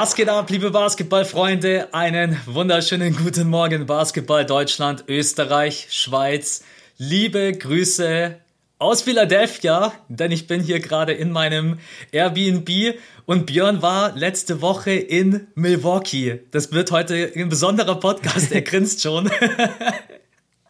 Was geht ab, liebe Basketballfreunde? Einen wunderschönen guten Morgen, Basketball Deutschland, Österreich, Schweiz. Liebe Grüße aus Philadelphia, denn ich bin hier gerade in meinem Airbnb und Björn war letzte Woche in Milwaukee. Das wird heute ein besonderer Podcast, er grinst schon.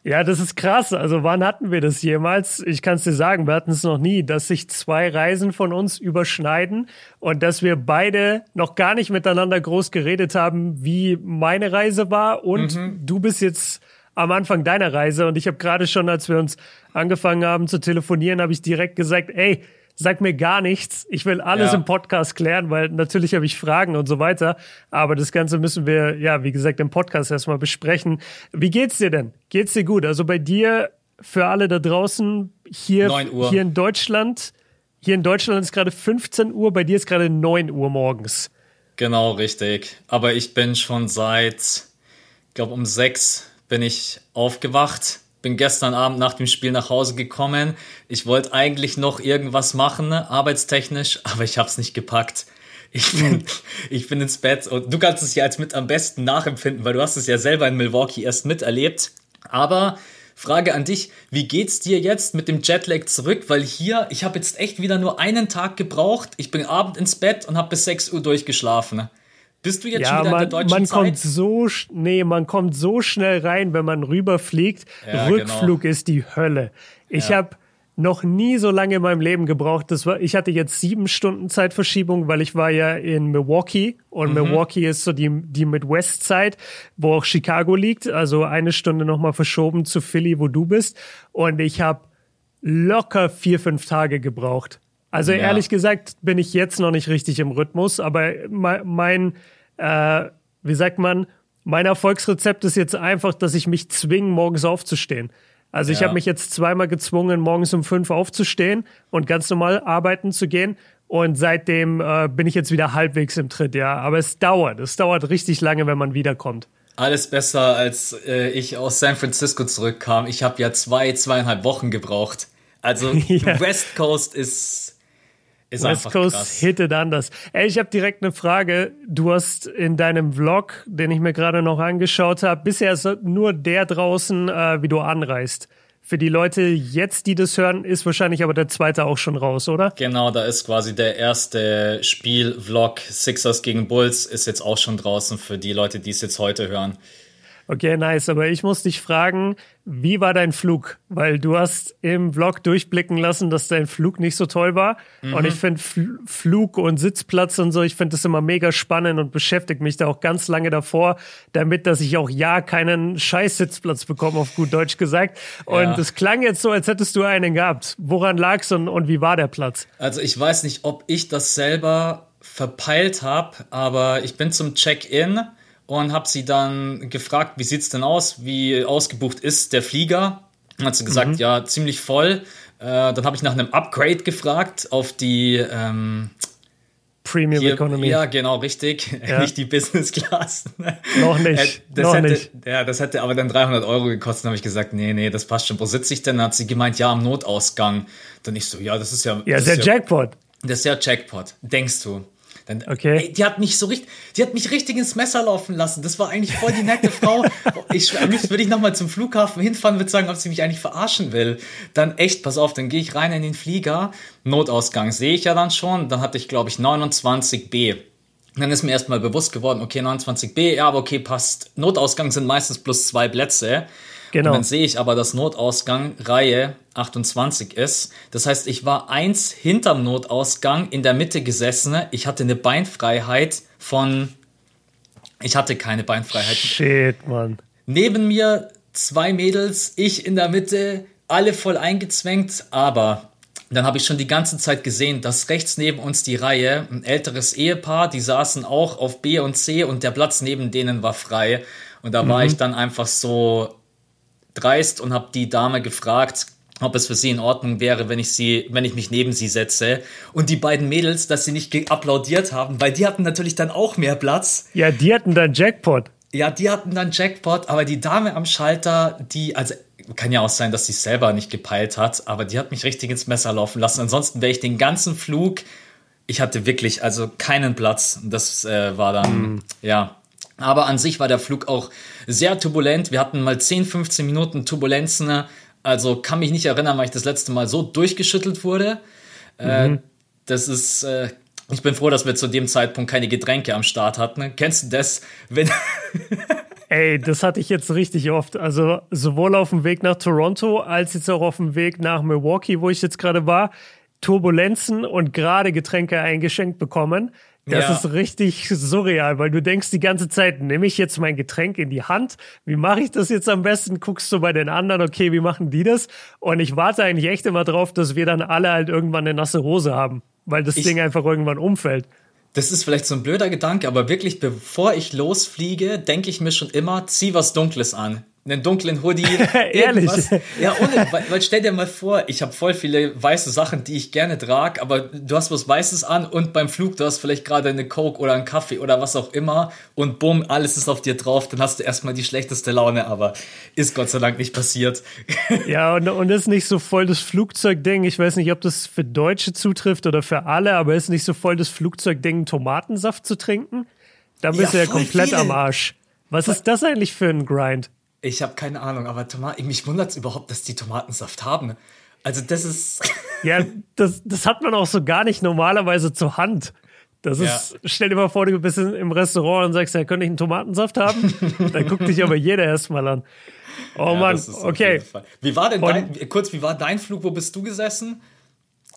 Ja, das ist krass. Also wann hatten wir das jemals? Ich kann es dir sagen, wir hatten es noch nie, dass sich zwei Reisen von uns überschneiden und dass wir beide noch gar nicht miteinander groß geredet haben, wie meine Reise war und mhm. du bist jetzt am Anfang deiner Reise und ich habe gerade schon, als wir uns angefangen haben zu telefonieren, habe ich direkt gesagt, ey, sag mir gar nichts. Ich will alles ja. im Podcast klären, weil natürlich habe ich Fragen und so weiter. Aber das Ganze müssen wir, ja, wie gesagt, im Podcast erstmal besprechen. Wie geht's dir denn? Geht's dir gut? Also bei dir, für alle da draußen, hier, hier in Deutschland, hier in Deutschland ist gerade 15 Uhr, bei dir ist gerade 9 Uhr morgens. Genau, richtig. Aber ich bin schon seit, ich glaube, um sechs bin ich aufgewacht bin gestern Abend nach dem Spiel nach Hause gekommen. Ich wollte eigentlich noch irgendwas machen, arbeitstechnisch, aber ich habe es nicht gepackt. Ich bin, ich bin ins Bett und du kannst es ja als mit am besten nachempfinden, weil du hast es ja selber in Milwaukee erst miterlebt. Aber Frage an dich, wie geht's dir jetzt mit dem Jetlag zurück? Weil hier, ich habe jetzt echt wieder nur einen Tag gebraucht. Ich bin abend ins Bett und habe bis 6 Uhr durchgeschlafen. Bist du jetzt ja, schon wieder man, in der deutschen man Zeit? Kommt so, nee, man kommt so schnell rein, wenn man rüberfliegt. Ja, Rückflug genau. ist die Hölle. Ich ja. habe noch nie so lange in meinem Leben gebraucht. Das war, ich hatte jetzt sieben Stunden Zeitverschiebung, weil ich war ja in Milwaukee und mhm. Milwaukee ist so die, die Midwest-Zeit, wo auch Chicago liegt. Also eine Stunde nochmal verschoben zu Philly, wo du bist. Und ich habe locker vier, fünf Tage gebraucht. Also ja. ehrlich gesagt bin ich jetzt noch nicht richtig im Rhythmus, aber mein, äh, wie sagt man, mein Erfolgsrezept ist jetzt einfach, dass ich mich zwinge, morgens aufzustehen. Also ich ja. habe mich jetzt zweimal gezwungen, morgens um fünf aufzustehen und ganz normal arbeiten zu gehen. Und seitdem äh, bin ich jetzt wieder halbwegs im Tritt, ja. Aber es dauert. Es dauert richtig lange, wenn man wiederkommt. Alles besser, als äh, ich aus San Francisco zurückkam. Ich habe ja zwei, zweieinhalb Wochen gebraucht. Also ja. West Coast ist ist West Coast krass. hittet anders. Ey, ich habe direkt eine Frage. Du hast in deinem Vlog, den ich mir gerade noch angeschaut habe, bisher ist nur der draußen, äh, wie du anreist. Für die Leute jetzt, die das hören, ist wahrscheinlich aber der zweite auch schon raus, oder? Genau, da ist quasi der erste Spiel-Vlog Sixers gegen Bulls ist jetzt auch schon draußen für die Leute, die es jetzt heute hören. Okay, nice. Aber ich muss dich fragen, wie war dein Flug? Weil du hast im Vlog durchblicken lassen, dass dein Flug nicht so toll war. Mhm. Und ich finde Fl Flug und Sitzplatz und so, ich finde das immer mega spannend und beschäftige mich da auch ganz lange davor, damit, dass ich auch ja keinen Scheiß-Sitzplatz bekomme, auf gut Deutsch gesagt. Und es ja. klang jetzt so, als hättest du einen gehabt. Woran lag's und, und wie war der Platz? Also ich weiß nicht, ob ich das selber verpeilt habe, aber ich bin zum Check-in und habe sie dann gefragt, wie sieht's denn aus, wie ausgebucht ist der Flieger? Dann hat sie gesagt, mhm. ja, ziemlich voll. Äh, dann habe ich nach einem Upgrade gefragt auf die ähm, Premium hier, Economy. Ja, genau, richtig. Ja. nicht die Business Class. Noch nicht. Äh, das noch hätte, nicht. Ja, das hätte aber dann 300 Euro gekostet. Dann habe ich gesagt, nee, nee, das passt schon. Wo sitze ich denn? Dann hat sie gemeint, ja, am Notausgang. Dann ich so, ja, das ist ja. Ja, das ist der Jackpot. Das ist ja Jackpot, denkst du. Dann, okay. Ey, die hat mich so richtig, die hat mich richtig ins Messer laufen lassen. Das war eigentlich voll die nette Frau. Ich, würde ich nochmal zum Flughafen hinfahren, würde sagen, ob sie mich eigentlich verarschen will. Dann echt, pass auf, dann gehe ich rein in den Flieger. Notausgang sehe ich ja dann schon. Dann hatte ich, glaube ich, 29b. Dann ist mir erstmal bewusst geworden, okay, 29b, ja, aber okay, passt. Notausgang sind meistens plus zwei Plätze. Genau. Und dann sehe ich aber, dass Notausgang Reihe 28 ist. Das heißt, ich war eins hinterm Notausgang in der Mitte gesessen. Ich hatte eine Beinfreiheit von. Ich hatte keine Beinfreiheit. Shit, Mann. Neben mir zwei Mädels, ich in der Mitte, alle voll eingezwängt, aber dann habe ich schon die ganze Zeit gesehen, dass rechts neben uns die Reihe, ein älteres Ehepaar, die saßen auch auf B und C und der Platz neben denen war frei. Und da mhm. war ich dann einfach so dreist und habe die Dame gefragt, ob es für sie in Ordnung wäre, wenn ich sie, wenn ich mich neben sie setze. Und die beiden Mädels, dass sie nicht applaudiert haben, weil die hatten natürlich dann auch mehr Platz. Ja, die hatten dann Jackpot. Ja, die hatten dann Jackpot, aber die Dame am Schalter, die, also kann ja auch sein, dass sie selber nicht gepeilt hat, aber die hat mich richtig ins Messer laufen lassen. Ansonsten wäre ich den ganzen Flug ich hatte wirklich also keinen Platz. Das äh, war dann, mm. ja. Aber an sich war der Flug auch sehr turbulent. Wir hatten mal 10, 15 Minuten Turbulenzen. Also kann mich nicht erinnern, weil ich das letzte Mal so durchgeschüttelt wurde. Äh, mhm. Das ist, äh, ich bin froh, dass wir zu dem Zeitpunkt keine Getränke am Start hatten. Kennst du das? Wenn Ey, das hatte ich jetzt richtig oft. Also sowohl auf dem Weg nach Toronto als jetzt auch auf dem Weg nach Milwaukee, wo ich jetzt gerade war. Turbulenzen und gerade Getränke eingeschenkt bekommen. Das ja. ist richtig surreal, weil du denkst die ganze Zeit, nehme ich jetzt mein Getränk in die Hand? Wie mache ich das jetzt am besten? Guckst du bei den anderen, okay, wie machen die das? Und ich warte eigentlich echt immer drauf, dass wir dann alle halt irgendwann eine nasse Hose haben, weil das ich, Ding einfach irgendwann umfällt. Das ist vielleicht so ein blöder Gedanke, aber wirklich, bevor ich losfliege, denke ich mir schon immer, zieh was Dunkles an einen dunklen Hoodie. Ehrlich? Ja, ohne, weil, weil stell dir mal vor, ich habe voll viele weiße Sachen, die ich gerne trage, aber du hast was Weißes an und beim Flug, du hast vielleicht gerade eine Coke oder einen Kaffee oder was auch immer und bumm, alles ist auf dir drauf, dann hast du erstmal die schlechteste Laune, aber ist Gott sei Dank nicht passiert. Ja, und, und ist nicht so voll das Flugzeugding. Ich weiß nicht, ob das für Deutsche zutrifft oder für alle, aber ist nicht so voll das Flugzeugding, Tomatensaft zu trinken? Da bist ja, du ja komplett viele. am Arsch. Was ist das eigentlich für ein Grind? Ich habe keine Ahnung, aber Tomaten, mich wundert es überhaupt, dass die Tomatensaft haben. Also das ist. ja, das, das hat man auch so gar nicht normalerweise zur Hand. Das ist, ja. stell dir mal vor, du bist im Restaurant und sagst, ja, könnte ich einen Tomatensaft haben? Dann guckt dich aber jeder erstmal an. Oh ja, Mann, okay. Wie war denn dein, kurz, wie war dein Flug? Wo bist du gesessen?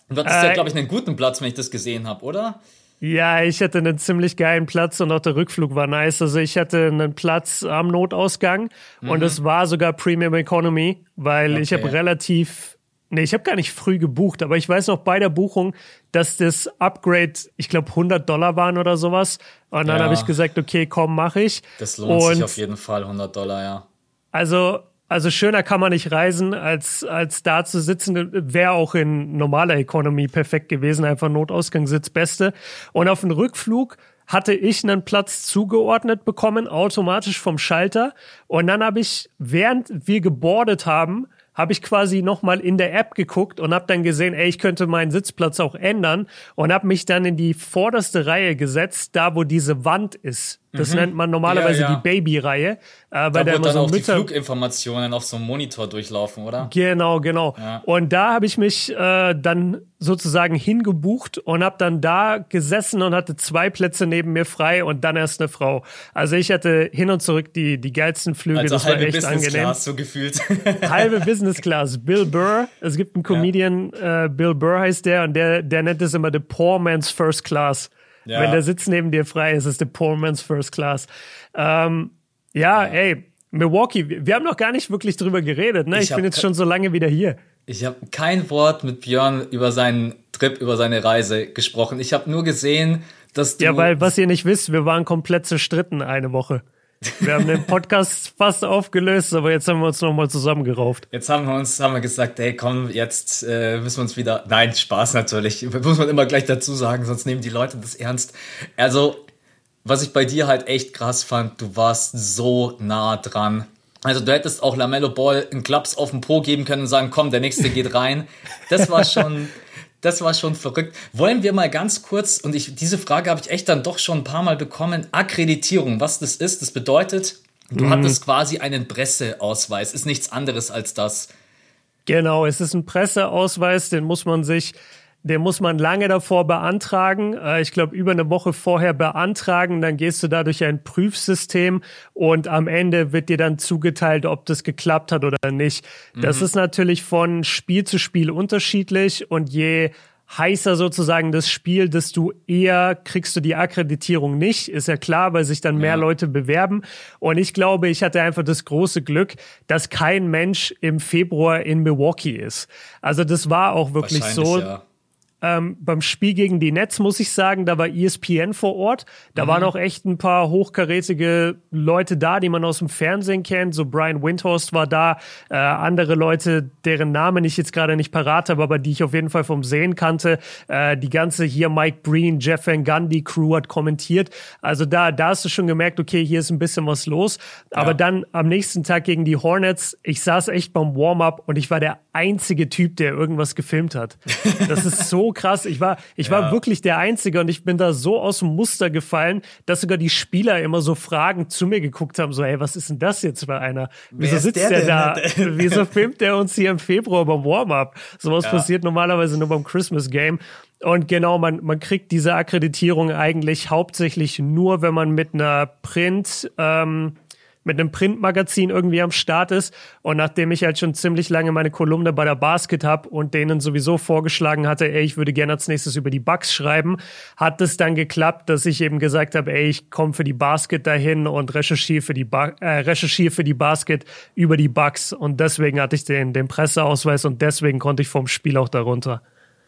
Du hattest äh, ja, glaube ich, einen guten Platz, wenn ich das gesehen habe, oder? Ja, ich hatte einen ziemlich geilen Platz und auch der Rückflug war nice. Also ich hatte einen Platz am Notausgang mhm. und es war sogar Premium Economy, weil okay. ich habe relativ, nee, ich habe gar nicht früh gebucht, aber ich weiß noch bei der Buchung, dass das Upgrade, ich glaube 100 Dollar waren oder sowas. Und dann ja. habe ich gesagt, okay, komm, mach ich. Das lohnt und sich auf jeden Fall 100 Dollar, ja. Also also schöner kann man nicht reisen, als, als da zu sitzen. Wäre auch in normaler Economy perfekt gewesen. Einfach Notausgangssitz Beste. Und auf dem Rückflug hatte ich einen Platz zugeordnet bekommen, automatisch vom Schalter. Und dann habe ich, während wir gebordet haben, habe ich quasi nochmal in der App geguckt und habe dann gesehen, ey, ich könnte meinen Sitzplatz auch ändern und habe mich dann in die vorderste Reihe gesetzt, da wo diese Wand ist. Das mhm. nennt man normalerweise ja, ja. die Baby-Reihe. Äh, bei da der dann so auch Mütter die Fluginformationen auf so einem Monitor durchlaufen, oder? Genau, genau. Ja. Und da habe ich mich äh, dann sozusagen hingebucht und habe dann da gesessen und hatte zwei Plätze neben mir frei und dann erst eine Frau. Also ich hatte hin und zurück die, die geilsten Flüge, also das war echt Business angenehm. Class, so gefühlt. halbe Business Class. Bill Burr, es gibt einen Comedian, äh, Bill Burr heißt der und der, der nennt es immer the poor man's first class. Ja. Wenn der Sitz neben dir frei ist, ist der Poor Man's First Class. Ähm, ja, ja, ey, Milwaukee, wir haben noch gar nicht wirklich drüber geredet, ne? Ich, ich bin jetzt schon so lange wieder hier. Ich habe kein Wort mit Björn über seinen Trip, über seine Reise gesprochen. Ich habe nur gesehen, dass du. Ja, weil, was ihr nicht wisst, wir waren komplett zerstritten eine Woche. Wir haben den Podcast fast aufgelöst, aber jetzt haben wir uns nochmal zusammengerauft. Jetzt haben wir uns haben wir gesagt, hey komm, jetzt äh, müssen wir uns wieder. Nein, Spaß natürlich. Muss man immer gleich dazu sagen, sonst nehmen die Leute das ernst. Also, was ich bei dir halt echt krass fand, du warst so nah dran. Also du hättest auch Lamello Ball einen Klaps auf den Po geben können und sagen, komm, der nächste geht rein. Das war schon, das war schon verrückt. Wollen wir mal ganz kurz, und ich, diese Frage habe ich echt dann doch schon ein paar Mal bekommen, Akkreditierung, was das ist. Das bedeutet, du mhm. hattest quasi einen Presseausweis, ist nichts anderes als das. Genau, es ist ein Presseausweis, den muss man sich den muss man lange davor beantragen. Äh, ich glaube, über eine Woche vorher beantragen. Dann gehst du da durch ein Prüfsystem und am Ende wird dir dann zugeteilt, ob das geklappt hat oder nicht. Mhm. Das ist natürlich von Spiel zu Spiel unterschiedlich und je heißer sozusagen das Spiel, desto eher kriegst du die Akkreditierung nicht. Ist ja klar, weil sich dann mehr ja. Leute bewerben. Und ich glaube, ich hatte einfach das große Glück, dass kein Mensch im Februar in Milwaukee ist. Also das war auch wirklich so. Ja. Ähm, beim Spiel gegen die Nets muss ich sagen, da war ESPN vor Ort. Da mhm. waren auch echt ein paar hochkarätige Leute da, die man aus dem Fernsehen kennt. So Brian Windhorst war da, äh, andere Leute, deren Namen ich jetzt gerade nicht parat habe, aber die ich auf jeden Fall vom Sehen kannte. Äh, die ganze hier Mike Breen, Jeff Van Gundy Crew hat kommentiert. Also da, da hast du schon gemerkt, okay, hier ist ein bisschen was los. Aber ja. dann am nächsten Tag gegen die Hornets, ich saß echt beim Warm-up und ich war der einzige Typ, der irgendwas gefilmt hat. Das ist so so krass. Ich war, ich ja. war wirklich der Einzige und ich bin da so aus dem Muster gefallen, dass sogar die Spieler immer so Fragen zu mir geguckt haben, so, hey, was ist denn das jetzt für einer? Wieso sitzt der, der da? Wieso filmt der uns hier im Februar beim Warm-up? Sowas ja. passiert normalerweise nur beim Christmas Game. Und genau, man, man kriegt diese Akkreditierung eigentlich hauptsächlich nur, wenn man mit einer Print, ähm, mit einem Printmagazin irgendwie am Start ist. Und nachdem ich halt schon ziemlich lange meine Kolumne bei der Basket habe und denen sowieso vorgeschlagen hatte, ey, ich würde gerne als nächstes über die Bugs schreiben, hat es dann geklappt, dass ich eben gesagt habe, ey, ich komme für die Basket dahin und recherchiere für die, ba äh, recherchiere für die Basket über die Bugs. Und deswegen hatte ich den, den Presseausweis und deswegen konnte ich vom Spiel auch darunter.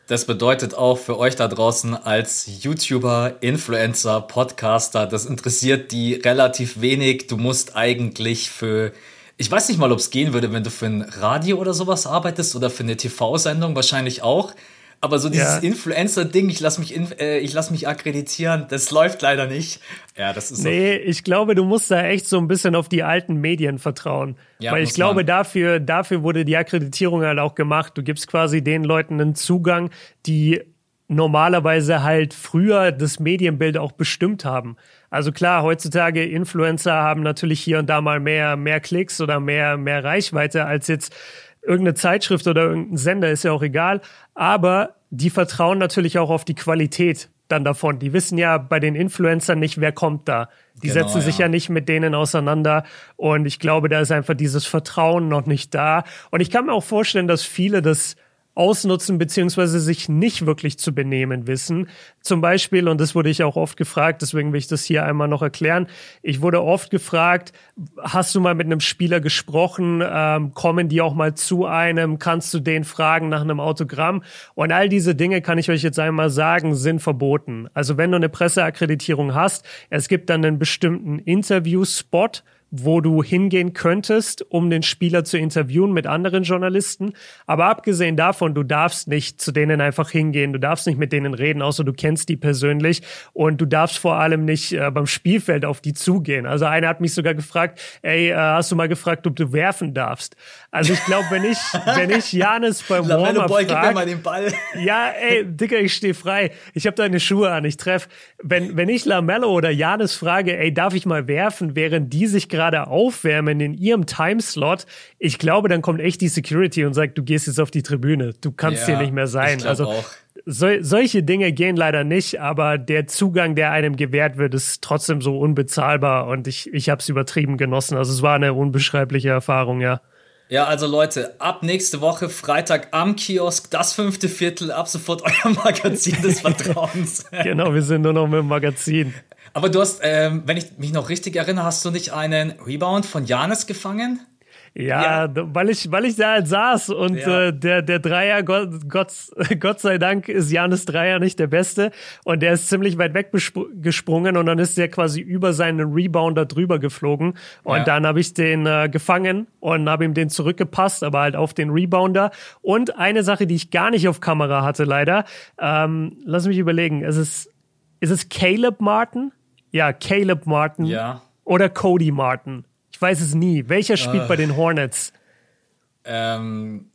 Das bedeutet auch für euch da draußen als YouTuber, Influencer, Podcaster, das interessiert die relativ wenig. Du musst eigentlich für, ich weiß nicht mal, ob es gehen würde, wenn du für ein Radio oder sowas arbeitest oder für eine TV-Sendung, wahrscheinlich auch. Aber so dieses ja. Influencer-Ding, ich lass mich, äh, ich lass mich akkreditieren, das läuft leider nicht. Ja, das ist so. Nee, ich glaube, du musst da echt so ein bisschen auf die alten Medien vertrauen. Ja, Weil ich glaube, dafür, dafür wurde die Akkreditierung halt auch gemacht. Du gibst quasi den Leuten einen Zugang, die normalerweise halt früher das Medienbild auch bestimmt haben. Also klar, heutzutage Influencer haben natürlich hier und da mal mehr, mehr Klicks oder mehr, mehr Reichweite als jetzt irgendeine Zeitschrift oder irgendein Sender, ist ja auch egal. Aber die vertrauen natürlich auch auf die Qualität dann davon. Die wissen ja bei den Influencern nicht, wer kommt da. Die genau, setzen sich ja. ja nicht mit denen auseinander. Und ich glaube, da ist einfach dieses Vertrauen noch nicht da. Und ich kann mir auch vorstellen, dass viele das ausnutzen beziehungsweise sich nicht wirklich zu benehmen wissen. Zum Beispiel, und das wurde ich auch oft gefragt, deswegen will ich das hier einmal noch erklären. Ich wurde oft gefragt, hast du mal mit einem Spieler gesprochen? Ähm, kommen die auch mal zu einem? Kannst du den fragen nach einem Autogramm? Und all diese Dinge kann ich euch jetzt einmal sagen, sind verboten. Also wenn du eine Presseakkreditierung hast, es gibt dann einen bestimmten Interviewspot, wo du hingehen könntest, um den Spieler zu interviewen mit anderen Journalisten. Aber abgesehen davon, du darfst nicht zu denen einfach hingehen, du darfst nicht mit denen reden, außer du kennst die persönlich und du darfst vor allem nicht äh, beim Spielfeld auf die zugehen. Also einer hat mich sogar gefragt, ey, äh, hast du mal gefragt, ob du werfen darfst? Also ich glaube, wenn ich, wenn ich Janis beim Warm-Up frag, Ball. Ja, ey, Dicker, ich stehe frei. Ich habe deine Schuhe an, ich treff. Wenn, wenn ich Lamello oder Janis frage, ey, darf ich mal werfen, während die sich gerade gerade aufwärmen in ihrem Timeslot, ich glaube, dann kommt echt die Security und sagt, du gehst jetzt auf die Tribüne. Du kannst ja, hier nicht mehr sein. Also auch. So, solche Dinge gehen leider nicht, aber der Zugang, der einem gewährt wird, ist trotzdem so unbezahlbar und ich, ich habe es übertrieben genossen. Also es war eine unbeschreibliche Erfahrung, ja. Ja, also Leute, ab nächste Woche Freitag am Kiosk, das fünfte Viertel, ab sofort euer Magazin des Vertrauens. genau, wir sind nur noch mit dem Magazin. Aber du hast, ähm, wenn ich mich noch richtig erinnere, hast du nicht einen Rebound von Janis gefangen? Ja, ja, weil ich, weil ich da halt saß und ja. äh, der, der Dreier, Gott, Gott, Gott sei Dank ist Janis Dreier nicht der Beste und der ist ziemlich weit weg gesprungen und dann ist der quasi über seinen Rebounder drüber geflogen und ja. dann habe ich den äh, gefangen und habe ihm den zurückgepasst, aber halt auf den Rebounder und eine Sache, die ich gar nicht auf Kamera hatte leider, ähm, lass mich überlegen, es ist, ist es Caleb Martin? Ja, Caleb Martin. Ja. Oder Cody Martin. Ich weiß es nie. Welcher spielt uh, bei den Hornets? Ähm,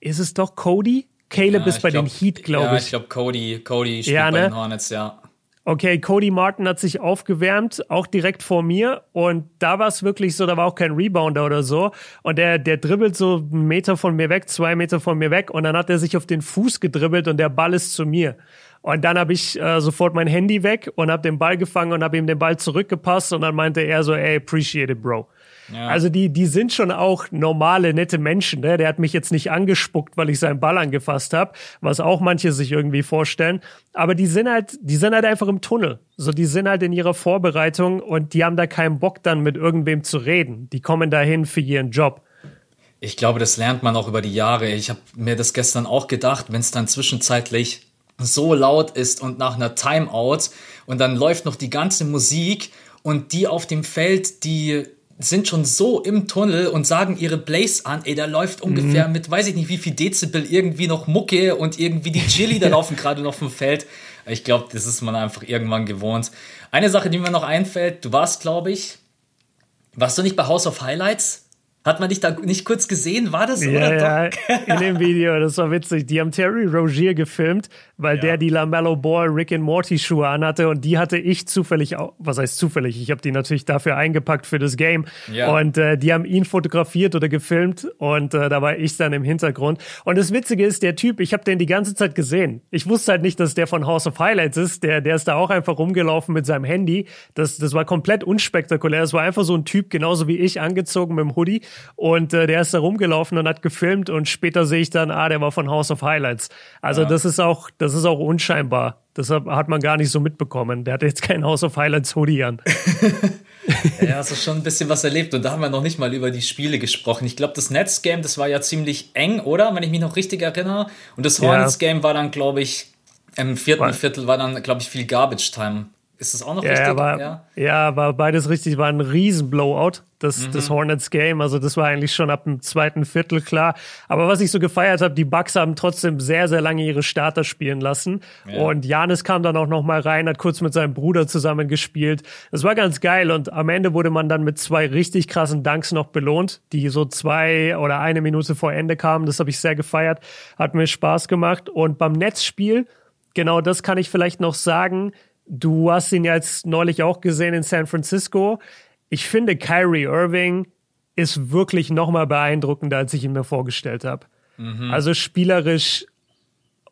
ist es doch Cody? Caleb ja, ist bei glaub, den Heat, glaube ja, ich. ich glaube Cody. Cody spielt ja, ne? bei den Hornets, ja. Okay, Cody Martin hat sich aufgewärmt, auch direkt vor mir. Und da war es wirklich so, da war auch kein Rebounder oder so. Und der, der dribbelt so einen Meter von mir weg, zwei Meter von mir weg. Und dann hat er sich auf den Fuß gedribbelt und der Ball ist zu mir. Und dann habe ich äh, sofort mein Handy weg und habe den Ball gefangen und habe ihm den Ball zurückgepasst und dann meinte er so, ey, appreciate it, bro. Ja. Also die, die sind schon auch normale, nette Menschen. Ne? Der hat mich jetzt nicht angespuckt, weil ich seinen Ball angefasst habe, was auch manche sich irgendwie vorstellen. Aber die sind halt, die sind halt einfach im Tunnel. So, die sind halt in ihrer Vorbereitung und die haben da keinen Bock dann mit irgendwem zu reden. Die kommen dahin für ihren Job. Ich glaube, das lernt man auch über die Jahre. Ich habe mir das gestern auch gedacht, wenn es dann zwischenzeitlich so laut ist und nach einer Timeout und dann läuft noch die ganze Musik und die auf dem Feld, die sind schon so im Tunnel und sagen ihre Blaze an, ey, da läuft ungefähr mhm. mit, weiß ich nicht wie viel Dezibel irgendwie noch Mucke und irgendwie die Chili, da laufen gerade noch vom Feld. Ich glaube, das ist man einfach irgendwann gewohnt. Eine Sache, die mir noch einfällt, du warst, glaube ich, warst du nicht bei House of Highlights? Hat man dich da nicht kurz gesehen? War das ja, ja, in dem Video, das war witzig. Die haben Terry Rogier gefilmt, weil ja. der die Lamello Ball Rick and Morty Schuhe anhatte und die hatte ich zufällig auch, was heißt zufällig? Ich habe die natürlich dafür eingepackt für das Game ja. und äh, die haben ihn fotografiert oder gefilmt und äh, da war ich dann im Hintergrund. Und das Witzige ist, der Typ, ich habe den die ganze Zeit gesehen. Ich wusste halt nicht, dass der von House of Highlights ist. Der, der ist da auch einfach rumgelaufen mit seinem Handy. Das, das war komplett unspektakulär. Das war einfach so ein Typ, genauso wie ich, angezogen mit dem Hoodie und äh, der ist da rumgelaufen und hat gefilmt und später sehe ich dann, ah, der war von House of Highlights. Also ja. das ist auch, das ist auch unscheinbar. Das hat man gar nicht so mitbekommen. Der hat jetzt kein House of Highlights Hoodie an. ja, hast du schon ein bisschen was erlebt und da haben wir noch nicht mal über die Spiele gesprochen. Ich glaube, das Netzgame, das war ja ziemlich eng, oder? Wenn ich mich noch richtig erinnere. Und das Hornets Game war dann, glaube ich, im vierten Viertel war dann, glaube ich, viel Garbage Time. Ist das auch noch ja, richtig? War, ja, ja, war beides richtig. War ein riesen Blowout, das, mhm. das Hornets Game. Also das war eigentlich schon ab dem zweiten Viertel klar. Aber was ich so gefeiert habe, die Bucks haben trotzdem sehr, sehr lange ihre Starter spielen lassen. Ja. Und Janis kam dann auch noch mal rein, hat kurz mit seinem Bruder zusammen gespielt. Das war ganz geil. Und am Ende wurde man dann mit zwei richtig krassen Dunks noch belohnt, die so zwei oder eine Minute vor Ende kamen. Das habe ich sehr gefeiert. Hat mir Spaß gemacht. Und beim Netzspiel, genau das kann ich vielleicht noch sagen Du hast ihn jetzt neulich auch gesehen in San Francisco. Ich finde, Kyrie Irving ist wirklich noch mal beeindruckender, als ich ihn mir vorgestellt habe. Mhm. Also spielerisch,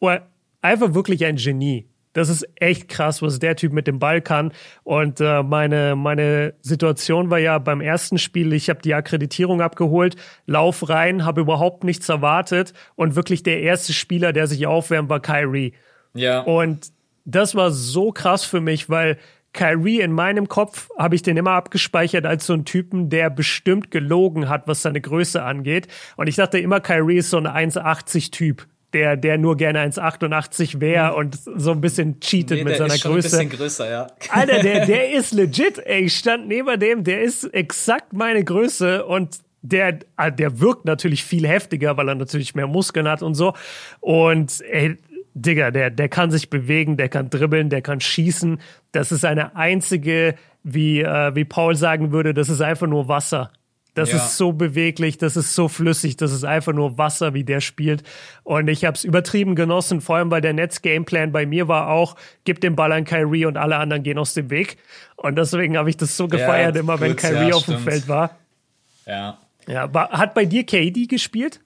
oh, einfach wirklich ein Genie. Das ist echt krass, was der Typ mit dem Ball kann. Und äh, meine, meine Situation war ja beim ersten Spiel, ich habe die Akkreditierung abgeholt, lauf rein, habe überhaupt nichts erwartet und wirklich der erste Spieler, der sich aufwärmt, war Kyrie. Ja. Und das war so krass für mich, weil Kyrie in meinem Kopf habe ich den immer abgespeichert als so ein Typen, der bestimmt gelogen hat, was seine Größe angeht. Und ich dachte immer, Kyrie ist so ein 1,80 Typ. Der, der nur gerne 1,88 wäre mhm. und so ein bisschen cheatet nee, mit seiner Größe. Ein bisschen größer, ja. Alter, der, der ist legit, ey. Ich stand neben dem, der ist exakt meine Größe und der, ah, der wirkt natürlich viel heftiger, weil er natürlich mehr Muskeln hat und so. Und ey, Digga, der, der kann sich bewegen, der kann dribbeln, der kann schießen. Das ist eine einzige, wie, äh, wie Paul sagen würde, das ist einfach nur Wasser. Das ja. ist so beweglich, das ist so flüssig, das ist einfach nur Wasser, wie der spielt. Und ich habe es übertrieben genossen, vor allem weil der Netz-Gameplan bei mir war auch, gib den Ball an Kyrie und alle anderen gehen aus dem Weg. Und deswegen habe ich das so gefeiert, ja, immer wenn Kyrie ja, auf dem Feld war. Ja. Ja, war, hat bei dir KD gespielt?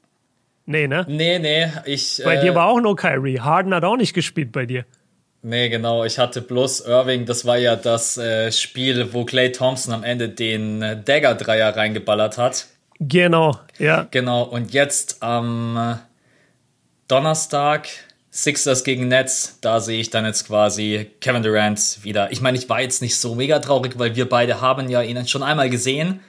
Nee, ne? Nee, nee. Ich, bei äh, dir war auch nur Kyrie. Harden hat auch nicht gespielt bei dir. Nee, genau. Ich hatte bloß Irving. Das war ja das äh, Spiel, wo Clay Thompson am Ende den äh, Dagger-Dreier reingeballert hat. Genau, ja. Genau. Und jetzt am äh, Donnerstag Sixers gegen Nets, da sehe ich dann jetzt quasi Kevin Durant wieder. Ich meine, ich war jetzt nicht so mega traurig, weil wir beide haben ja ihn schon einmal gesehen.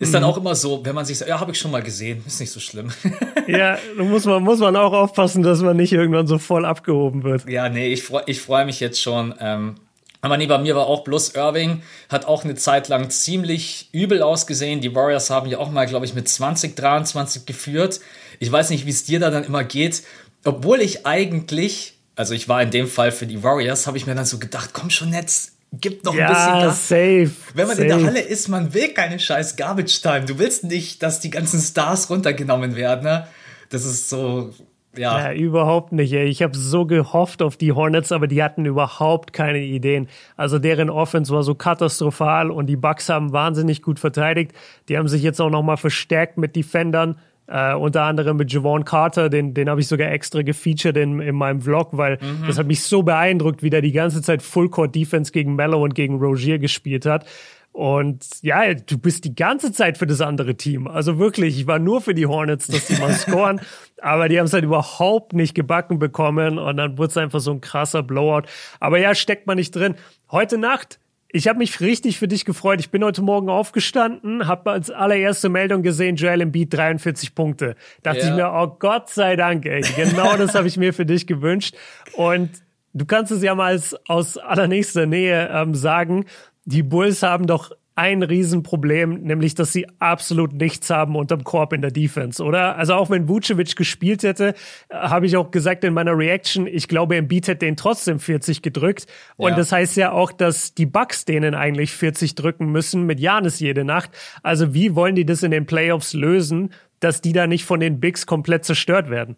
Ist dann mhm. auch immer so, wenn man sich sagt, ja, habe ich schon mal gesehen, ist nicht so schlimm. ja, da muss man, muss man auch aufpassen, dass man nicht irgendwann so voll abgehoben wird. Ja, nee, ich freue ich freu mich jetzt schon. Ähm, aber nee, bei mir war auch bloß Irving, hat auch eine Zeit lang ziemlich übel ausgesehen. Die Warriors haben ja auch mal, glaube ich, mit 20, 23 geführt. Ich weiß nicht, wie es dir da dann immer geht. Obwohl ich eigentlich, also ich war in dem Fall für die Warriors, habe ich mir dann so gedacht, komm schon jetzt, Gib noch ja, ein bisschen Gas. Safe, Wenn man safe. in der Halle ist, man will keine scheiß Garbage Time. Du willst nicht, dass die ganzen Stars runtergenommen werden. Ne? Das ist so, ja. ja überhaupt nicht. Ey. Ich habe so gehofft auf die Hornets, aber die hatten überhaupt keine Ideen. Also deren Offense war so katastrophal und die Bucks haben wahnsinnig gut verteidigt. Die haben sich jetzt auch noch mal verstärkt mit Defendern. Äh, unter anderem mit Javon Carter, den, den habe ich sogar extra gefeatured in, in meinem Vlog, weil mhm. das hat mich so beeindruckt, wie der die ganze Zeit Full Court Defense gegen Mello und gegen Rogier gespielt hat. Und ja, du bist die ganze Zeit für das andere Team. Also wirklich, ich war nur für die Hornets, dass die mal scoren. aber die haben es halt überhaupt nicht gebacken bekommen. Und dann wurde es einfach so ein krasser Blowout. Aber ja, steckt man nicht drin. Heute Nacht ich habe mich richtig für dich gefreut. Ich bin heute Morgen aufgestanden, habe als allererste Meldung gesehen, Joel Embiid 43 Punkte. Dachte ja. ich mir, oh Gott sei Dank, ey. Genau das habe ich mir für dich gewünscht. Und du kannst es ja mal als, aus allernächster Nähe ähm, sagen, die Bulls haben doch ein Riesenproblem, nämlich dass sie absolut nichts haben unterm Korb in der Defense, oder? Also auch wenn Vucevic gespielt hätte, äh, habe ich auch gesagt in meiner Reaction, ich glaube, Embiid hätte den trotzdem 40 gedrückt. Und ja. das heißt ja auch, dass die Bucks denen eigentlich 40 drücken müssen mit Janis jede Nacht. Also wie wollen die das in den Playoffs lösen, dass die da nicht von den Bigs komplett zerstört werden?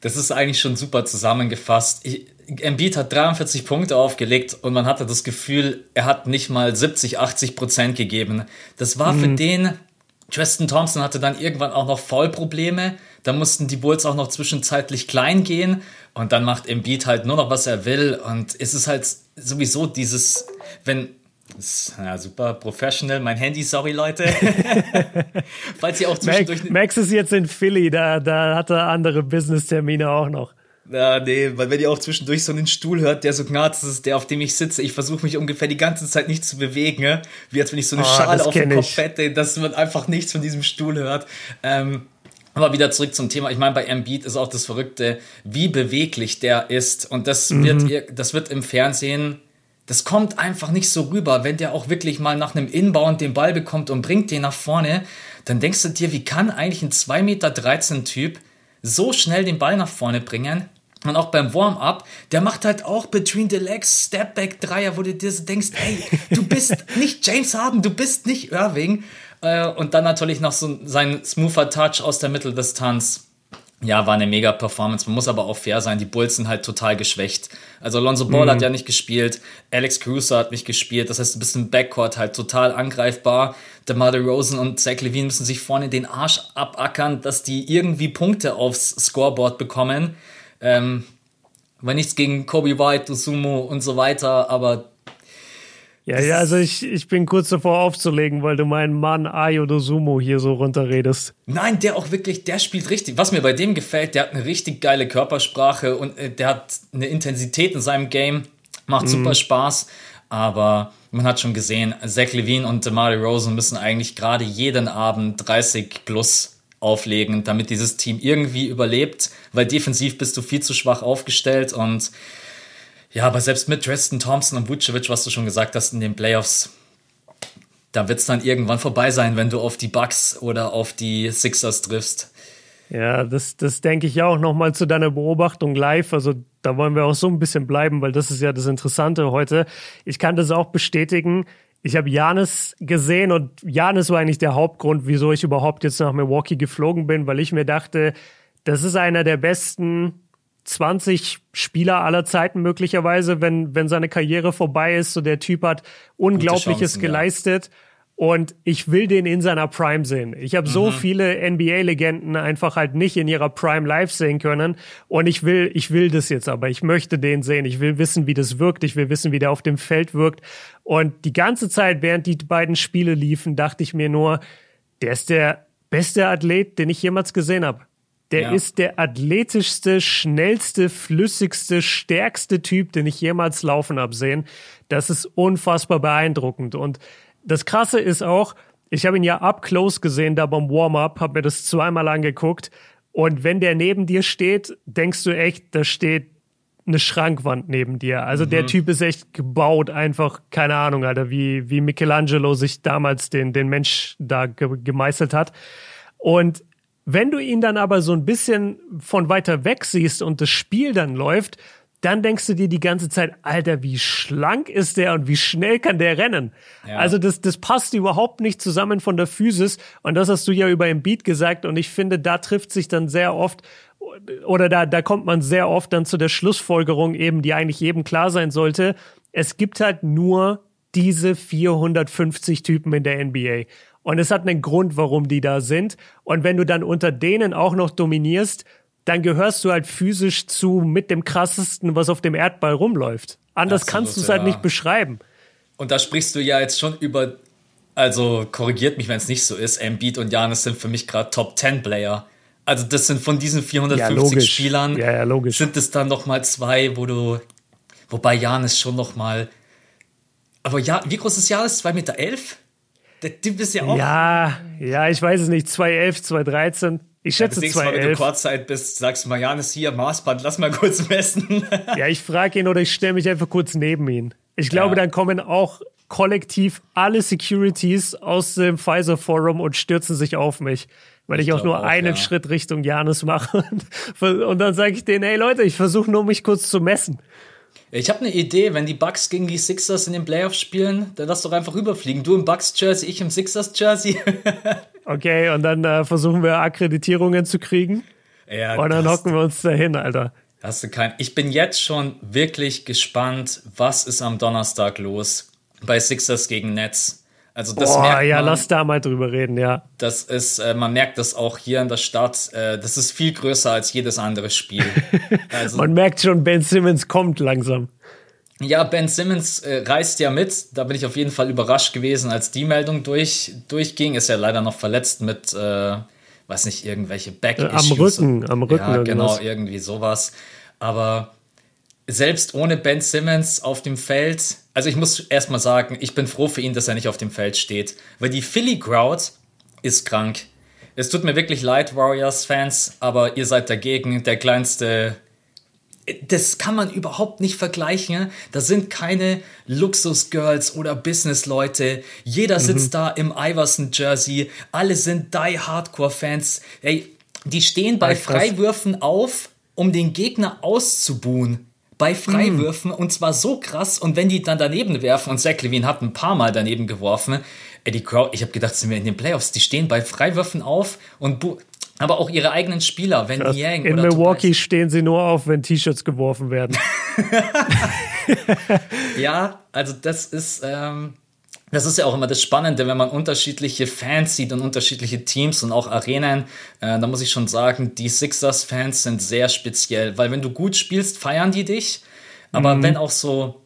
Das ist eigentlich schon super zusammengefasst. Ich, Embiid hat 43 Punkte aufgelegt und man hatte das Gefühl, er hat nicht mal 70, 80 Prozent gegeben. Das war mhm. für den, Tristan Thompson hatte dann irgendwann auch noch Vollprobleme. Da mussten die Bulls auch noch zwischenzeitlich klein gehen und dann macht Embiid halt nur noch, was er will. Und es ist halt sowieso dieses, wenn ja, super professional. Mein Handy, sorry Leute. Falls ihr auch zwischendurch. Max, Max ist jetzt in Philly, da, da hat er andere Business-Termine auch noch. Ja, nee, weil wenn ihr auch zwischendurch so einen Stuhl hört, der so gnad ist, der, auf dem ich sitze, ich versuche mich ungefähr die ganze Zeit nicht zu bewegen, ne? wie als wenn ich so eine oh, Schale auf dem Kopf hätte, dass man einfach nichts von diesem Stuhl hört. Ähm, aber wieder zurück zum Thema. Ich meine, bei Embiid ist auch das Verrückte, wie beweglich der ist. Und das mhm. wird, das wird im Fernsehen das kommt einfach nicht so rüber. Wenn der auch wirklich mal nach einem Inbound den Ball bekommt und bringt den nach vorne, dann denkst du dir, wie kann eigentlich ein 2,13 Meter Typ so schnell den Ball nach vorne bringen? Und auch beim Warm-up, der macht halt auch Between the Legs Stepback Dreier, wo du dir so denkst, ey, du bist nicht James Harden, du bist nicht Irving. Äh, und dann natürlich noch so sein smoother Touch aus der Mitteldistanz ja, war eine mega Performance. Man muss aber auch fair sein. Die Bulls sind halt total geschwächt. Also Alonso Ball mhm. hat ja nicht gespielt. Alex Caruso hat nicht gespielt. Das heißt, du bist im Backcourt halt total angreifbar. Der DeMar Rosen und Zach Levine müssen sich vorne den Arsch abackern, dass die irgendwie Punkte aufs Scoreboard bekommen. Ähm, war nichts gegen Kobe White, Dosumo und so weiter, aber ja, ja, also ich, ich bin kurz davor aufzulegen, weil du meinen Mann Ayo Sumo hier so runterredest. Nein, der auch wirklich, der spielt richtig. Was mir bei dem gefällt, der hat eine richtig geile Körpersprache und äh, der hat eine Intensität in seinem Game. Macht mhm. super Spaß. Aber man hat schon gesehen, Zach Levine und DeMar Rosen müssen eigentlich gerade jeden Abend 30 plus auflegen, damit dieses Team irgendwie überlebt, weil defensiv bist du viel zu schwach aufgestellt und ja, aber selbst mit Dresden Thompson und Vucevic, was du schon gesagt hast, in den Playoffs, da wird es dann irgendwann vorbei sein, wenn du auf die Bucks oder auf die Sixers triffst. Ja, das, das denke ich auch nochmal zu deiner Beobachtung live. Also da wollen wir auch so ein bisschen bleiben, weil das ist ja das Interessante heute. Ich kann das auch bestätigen. Ich habe Janis gesehen und Janis war eigentlich der Hauptgrund, wieso ich überhaupt jetzt nach Milwaukee geflogen bin, weil ich mir dachte, das ist einer der besten 20 Spieler aller Zeiten möglicherweise, wenn, wenn seine Karriere vorbei ist. So der Typ hat Unglaubliches Chancen, geleistet. Ja. Und ich will den in seiner Prime sehen. Ich habe mhm. so viele NBA-Legenden einfach halt nicht in ihrer Prime live sehen können. Und ich will, ich will das jetzt aber. Ich möchte den sehen. Ich will wissen, wie das wirkt. Ich will wissen, wie der auf dem Feld wirkt. Und die ganze Zeit, während die beiden Spiele liefen, dachte ich mir nur, der ist der beste Athlet, den ich jemals gesehen habe. Der ja. ist der athletischste, schnellste, flüssigste, stärkste Typ, den ich jemals laufen habe sehen. Das ist unfassbar beeindruckend. Und das Krasse ist auch, ich habe ihn ja up close gesehen, da beim Warm-up, habe mir das zweimal angeguckt. Und wenn der neben dir steht, denkst du echt, da steht eine Schrankwand neben dir. Also mhm. der Typ ist echt gebaut, einfach, keine Ahnung, Alter, wie, wie Michelangelo sich damals den, den Mensch da ge gemeißelt hat. Und wenn du ihn dann aber so ein bisschen von weiter weg siehst und das Spiel dann läuft, dann denkst du dir die ganze Zeit, Alter, wie schlank ist der und wie schnell kann der rennen? Ja. Also das, das passt überhaupt nicht zusammen von der Physis und das hast du ja über den Beat gesagt und ich finde, da trifft sich dann sehr oft oder da, da kommt man sehr oft dann zu der Schlussfolgerung eben, die eigentlich jedem klar sein sollte. Es gibt halt nur diese 450 Typen in der NBA. Und es hat einen Grund, warum die da sind. Und wenn du dann unter denen auch noch dominierst, dann gehörst du halt physisch zu mit dem krassesten, was auf dem Erdball rumläuft. Anders Absolut, kannst du es halt nicht beschreiben. Und da sprichst du ja jetzt schon über, also korrigiert mich, wenn es nicht so ist, Embiid und Janis sind für mich gerade Top 10 Player. Also das sind von diesen 450 ja, Spielern, ja, ja, sind es dann noch mal zwei, wo du, wobei Janis schon noch mal, aber ja, wie groß ist Janis? 2,11 Meter? Elf? Der Typ ist ja auch. Ja, ja, ich weiß es nicht. 211, 213. Ich schätze ja, 211. Wenn du Kurzzeit bist, sagst du mal, Janis hier, Maßband, lass mal kurz messen. ja, ich frage ihn oder ich stelle mich einfach kurz neben ihn. Ich glaube, ja. dann kommen auch kollektiv alle Securities aus dem Pfizer Forum und stürzen sich auf mich, weil ich, ich auch nur auch, einen ja. Schritt Richtung Janis mache. Und, und dann sage ich denen, hey Leute, ich versuche nur mich kurz zu messen. Ich habe eine Idee, wenn die Bucks gegen die Sixers in den Playoffs spielen, dann lass doch einfach rüberfliegen. Du im Bucks-Jersey, ich im Sixers-Jersey. okay, und dann äh, versuchen wir Akkreditierungen zu kriegen. Ja, und dann hocken wir uns dahin, Alter. Hast du kein. Ich bin jetzt schon wirklich gespannt, was ist am Donnerstag los bei Sixers gegen Nets. Also das oh, merkt ja, man, lass da mal drüber reden, ja. Das ist, äh, man merkt das auch hier in der Stadt. Äh, das ist viel größer als jedes andere Spiel. Also, man merkt schon, Ben Simmons kommt langsam. Ja, Ben Simmons äh, reist ja mit. Da bin ich auf jeden Fall überrascht gewesen, als die Meldung durch, durchging. Ist ja leider noch verletzt mit, äh, weiß nicht, irgendwelche Back-Issues. Am Rücken, am Rücken. Ja, genau, irgendwie sowas. Aber selbst ohne Ben Simmons auf dem Feld, also ich muss erstmal sagen, ich bin froh für ihn, dass er nicht auf dem Feld steht, weil die Philly Crowd ist krank. Es tut mir wirklich leid, Warriors-Fans, aber ihr seid dagegen der kleinste. Das kann man überhaupt nicht vergleichen. Da sind keine Luxus-Girls oder Business-Leute. Jeder sitzt mhm. da im Iverson-Jersey. Alle sind die Hardcore-Fans. Hey, die stehen bei Freiwürfen auf, um den Gegner auszubuhen bei Freiwürfen mm. und zwar so krass und wenn die dann daneben werfen und Zach Levine hat ein paar Mal daneben geworfen, Eddie Crowd, ich habe gedacht, sind wir in den Playoffs, die stehen bei Freiwürfen auf und aber auch ihre eigenen Spieler, wenn Yang In Milwaukee Tobias. stehen sie nur auf, wenn T-Shirts geworfen werden. ja, also das ist ähm, das ist ja auch immer das Spannende, wenn man unterschiedliche Fans sieht und unterschiedliche Teams und auch Arenen. Äh, da muss ich schon sagen, die Sixers-Fans sind sehr speziell, weil wenn du gut spielst, feiern die dich. Aber mhm. wenn auch so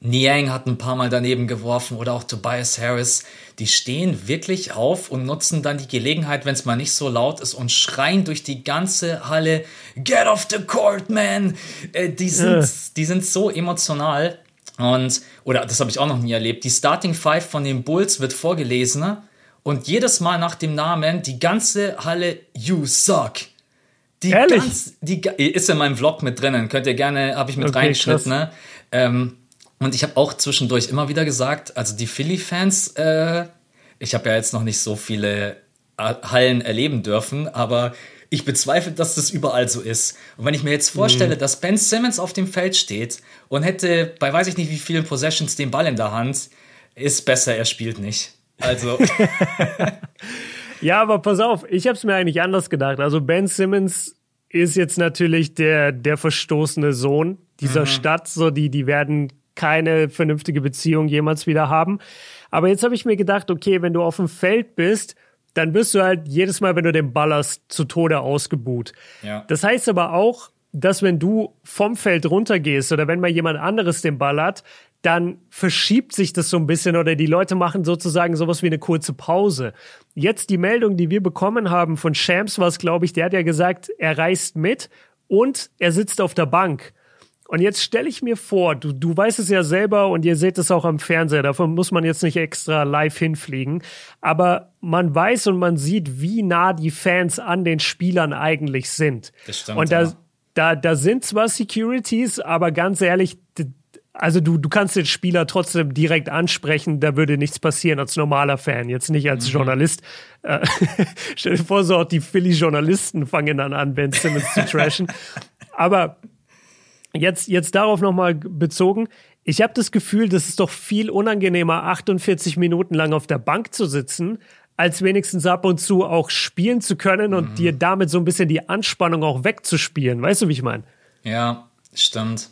Niang hat ein paar Mal daneben geworfen oder auch Tobias Harris, die stehen wirklich auf und nutzen dann die Gelegenheit, wenn es mal nicht so laut ist und schreien durch die ganze Halle, Get off the court, man! Äh, die, sind, die sind so emotional. Und, oder das habe ich auch noch nie erlebt, die Starting Five von den Bulls wird vorgelesen und jedes Mal nach dem Namen die ganze Halle You Suck. Die Ehrlich? Ganz, die, ist in meinem Vlog mit drinnen, könnt ihr gerne, habe ich mit okay, reingeschnitten. Ne? Ähm, und ich habe auch zwischendurch immer wieder gesagt, also die Philly-Fans, äh, ich habe ja jetzt noch nicht so viele äh, Hallen erleben dürfen, aber ich bezweifle, dass das überall so ist. Und wenn ich mir jetzt vorstelle, mhm. dass Ben Simmons auf dem Feld steht und hätte bei weiß ich nicht wie vielen Possessions den Ball in der Hand, ist besser, er spielt nicht. Also. ja, aber pass auf, ich habe es mir eigentlich anders gedacht. Also Ben Simmons ist jetzt natürlich der, der verstoßene Sohn dieser mhm. Stadt. So, die, die werden keine vernünftige Beziehung jemals wieder haben. Aber jetzt habe ich mir gedacht, okay, wenn du auf dem Feld bist, dann wirst du halt jedes Mal, wenn du den ballerst, zu Tode ausgebuht. Ja. Das heißt aber auch, dass wenn du vom Feld runtergehst oder wenn mal jemand anderes den ballert, dann verschiebt sich das so ein bisschen oder die Leute machen sozusagen sowas wie eine kurze Pause. Jetzt die Meldung, die wir bekommen haben von Shams, was glaube ich, der hat ja gesagt, er reist mit und er sitzt auf der Bank. Und jetzt stelle ich mir vor, du, du weißt es ja selber und ihr seht es auch am Fernseher, davon muss man jetzt nicht extra live hinfliegen, aber man weiß und man sieht, wie nah die Fans an den Spielern eigentlich sind. Das stimmt, und da, ja. da, da sind zwar Securities, aber ganz ehrlich, also du, du kannst den Spieler trotzdem direkt ansprechen, da würde nichts passieren als normaler Fan, jetzt nicht als mhm. Journalist. Äh, stell dir vor, so auch die Philly-Journalisten fangen dann an, Ben Simmons zu trashen. Aber Jetzt, jetzt darauf nochmal bezogen. Ich habe das Gefühl, das ist doch viel unangenehmer, 48 Minuten lang auf der Bank zu sitzen, als wenigstens ab und zu auch spielen zu können und mhm. dir damit so ein bisschen die Anspannung auch wegzuspielen. Weißt du, wie ich meine? Ja, stimmt.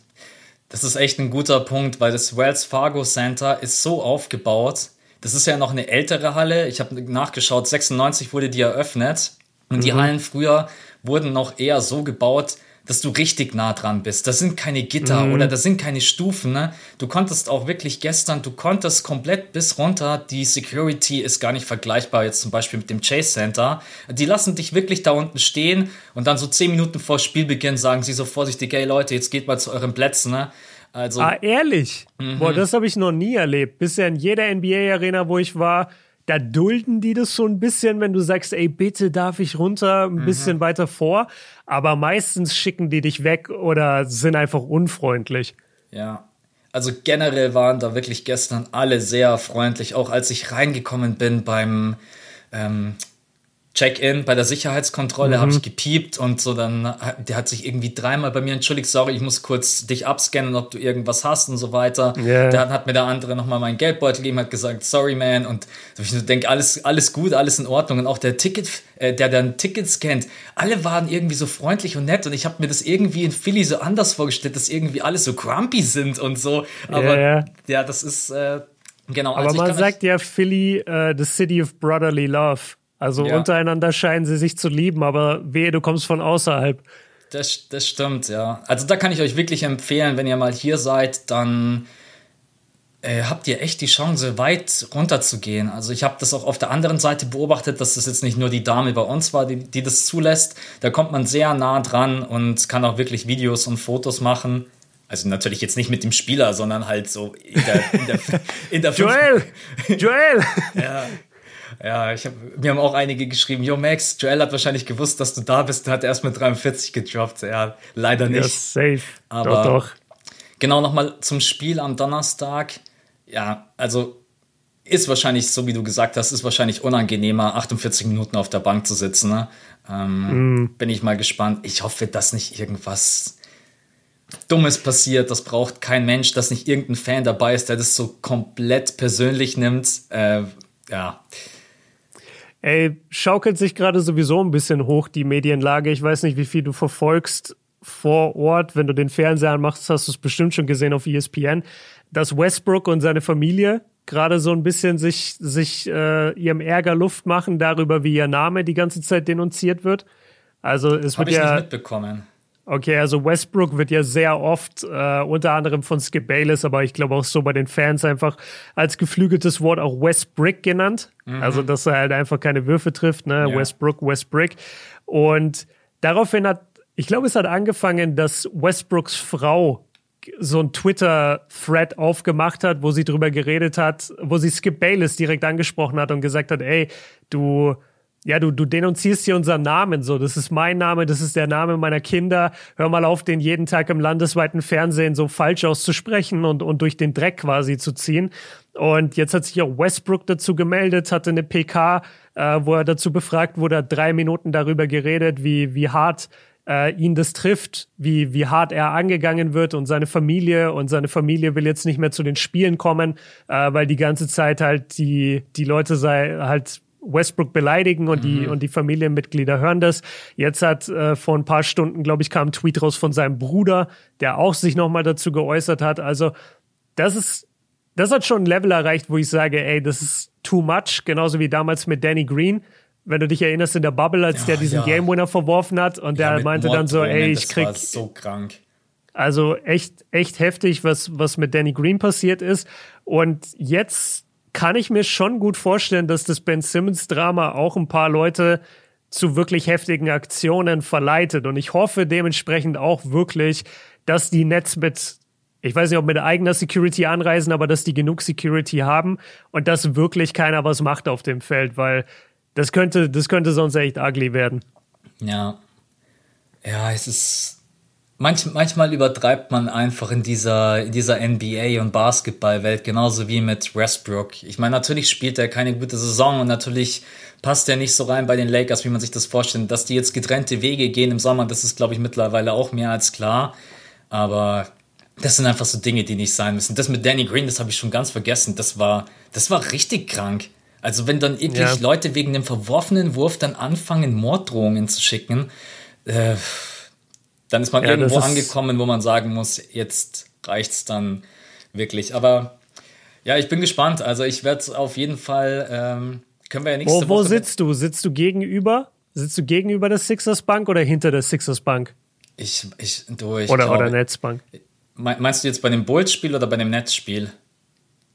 Das ist echt ein guter Punkt, weil das Wells Fargo Center ist so aufgebaut. Das ist ja noch eine ältere Halle. Ich habe nachgeschaut, 96 wurde die eröffnet. Und mhm. die Hallen früher wurden noch eher so gebaut, dass du richtig nah dran bist. Das sind keine Gitter mhm. oder das sind keine Stufen. Ne? Du konntest auch wirklich gestern, du konntest komplett bis runter, die Security ist gar nicht vergleichbar jetzt zum Beispiel mit dem Chase Center. Die lassen dich wirklich da unten stehen und dann so zehn Minuten vor Spielbeginn sagen sie so vorsichtig, hey Leute, jetzt geht mal zu euren Plätzen. Ne? Also, ah, ehrlich? Mhm. Boah, das habe ich noch nie erlebt. Bisher in jeder NBA-Arena, wo ich war, da dulden die das so ein bisschen, wenn du sagst, ey, bitte darf ich runter, ein mhm. bisschen weiter vor. Aber meistens schicken die dich weg oder sind einfach unfreundlich. Ja. Also generell waren da wirklich gestern alle sehr freundlich. Auch als ich reingekommen bin beim ähm, Check-in bei der Sicherheitskontrolle mhm. habe ich gepiept und so dann, der hat sich irgendwie dreimal bei mir entschuldigt, sorry, ich muss kurz dich abscannen, ob du irgendwas hast und so weiter. Yeah. Dann hat mir der andere nochmal meinen Geldbeutel gegeben, hat gesagt, sorry man und ich denke, alles, alles gut, alles in Ordnung und auch der Ticket, äh, der dann Tickets kennt, alle waren irgendwie so freundlich und nett und ich habe mir das irgendwie in Philly so anders vorgestellt, dass irgendwie alle so grumpy sind und so, aber yeah. ja, das ist, äh, genau. Aber also man sagt ja Philly, uh, the city of brotherly love. Also ja. untereinander scheinen sie sich zu lieben, aber wehe, du kommst von außerhalb. Das, das stimmt, ja. Also da kann ich euch wirklich empfehlen, wenn ihr mal hier seid, dann äh, habt ihr echt die Chance, weit runter zu gehen. Also ich habe das auch auf der anderen Seite beobachtet, dass das jetzt nicht nur die Dame bei uns war, die, die das zulässt. Da kommt man sehr nah dran und kann auch wirklich Videos und Fotos machen. Also natürlich jetzt nicht mit dem Spieler, sondern halt so in der, in der, in der Joel! Joel! ja, ja, ich hab, mir haben auch einige geschrieben, yo Max, Joel hat wahrscheinlich gewusst, dass du da bist, hat erst mit 43 gedroppt. Ja, leider nicht. Ja, safe. Aber doch, doch. genau nochmal zum Spiel am Donnerstag. Ja, also ist wahrscheinlich, so wie du gesagt hast, ist wahrscheinlich unangenehmer, 48 Minuten auf der Bank zu sitzen. Ne? Ähm, mm. Bin ich mal gespannt. Ich hoffe, dass nicht irgendwas Dummes passiert. Das braucht kein Mensch, dass nicht irgendein Fan dabei ist, der das so komplett persönlich nimmt. Äh, ja. Ey, schaukelt sich gerade sowieso ein bisschen hoch, die Medienlage. Ich weiß nicht, wie viel du verfolgst vor Ort. Wenn du den Fernseher anmachst, hast du es bestimmt schon gesehen auf ESPN, dass Westbrook und seine Familie gerade so ein bisschen sich, sich äh, ihrem Ärger Luft machen darüber, wie ihr Name die ganze Zeit denunziert wird. Also es Hab wird ja. Nicht mitbekommen. Okay, also Westbrook wird ja sehr oft, äh, unter anderem von Skip Bayless, aber ich glaube auch so bei den Fans einfach als geflügeltes Wort auch Westbrick genannt. Mhm. Also, dass er halt einfach keine Würfe trifft, ne? Ja. Westbrook, Westbrick. Und daraufhin hat, ich glaube, es hat angefangen, dass Westbrooks Frau so ein Twitter-Thread aufgemacht hat, wo sie drüber geredet hat, wo sie Skip Bayless direkt angesprochen hat und gesagt hat, ey, du ja, du, du denunzierst hier unseren Namen so. Das ist mein Name, das ist der Name meiner Kinder. Hör mal auf, den jeden Tag im landesweiten Fernsehen so falsch auszusprechen und, und durch den Dreck quasi zu ziehen. Und jetzt hat sich auch Westbrook dazu gemeldet, hatte eine PK, äh, wo er dazu befragt wurde, hat drei Minuten darüber geredet, wie, wie hart äh, ihn das trifft, wie, wie hart er angegangen wird und seine Familie und seine Familie will jetzt nicht mehr zu den Spielen kommen, äh, weil die ganze Zeit halt die, die Leute sei halt Westbrook beleidigen und die mhm. und die Familienmitglieder hören das. Jetzt hat äh, vor ein paar Stunden, glaube ich, kam ein Tweet raus von seinem Bruder, der auch sich nochmal dazu geäußert hat. Also das ist das hat schon ein Level erreicht, wo ich sage, ey, das ist too much, genauso wie damals mit Danny Green. Wenn du dich erinnerst in der Bubble, als ja, der diesen ja. Game Winner verworfen hat und ja, der meinte dann so, ey, ich krieg so krank. Also echt echt heftig, was was mit Danny Green passiert ist und jetzt kann ich mir schon gut vorstellen, dass das Ben Simmons Drama auch ein paar Leute zu wirklich heftigen Aktionen verleitet. Und ich hoffe dementsprechend auch wirklich, dass die Nets mit, ich weiß nicht, ob mit eigener Security anreisen, aber dass die genug Security haben und dass wirklich keiner was macht auf dem Feld, weil das könnte, das könnte sonst echt ugly werden. Ja. Ja, es ist, Manch, manchmal übertreibt man einfach in dieser, in dieser NBA- und Basketballwelt, genauso wie mit Westbrook. Ich meine, natürlich spielt er keine gute Saison und natürlich passt er nicht so rein bei den Lakers, wie man sich das vorstellt. Dass die jetzt getrennte Wege gehen im Sommer, das ist, glaube ich, mittlerweile auch mehr als klar. Aber das sind einfach so Dinge, die nicht sein müssen. Das mit Danny Green, das habe ich schon ganz vergessen. Das war, das war richtig krank. Also wenn dann wirklich ja. Leute wegen dem verworfenen Wurf dann anfangen, Morddrohungen zu schicken, äh, dann ist man ja, irgendwo ist angekommen, wo man sagen muss, jetzt reicht's dann wirklich. Aber ja, ich bin gespannt. Also ich werde auf jeden Fall, ähm, können wir ja nächste wo, Woche... Wo sitzt du? Sitzt du gegenüber? Sitzt du gegenüber der Sixers Bank oder hinter der Sixers Bank? Ich, ich, du, ich oder, glaube, oder Netzbank. Meinst du jetzt bei dem Bulls-Spiel oder bei dem Netzspiel?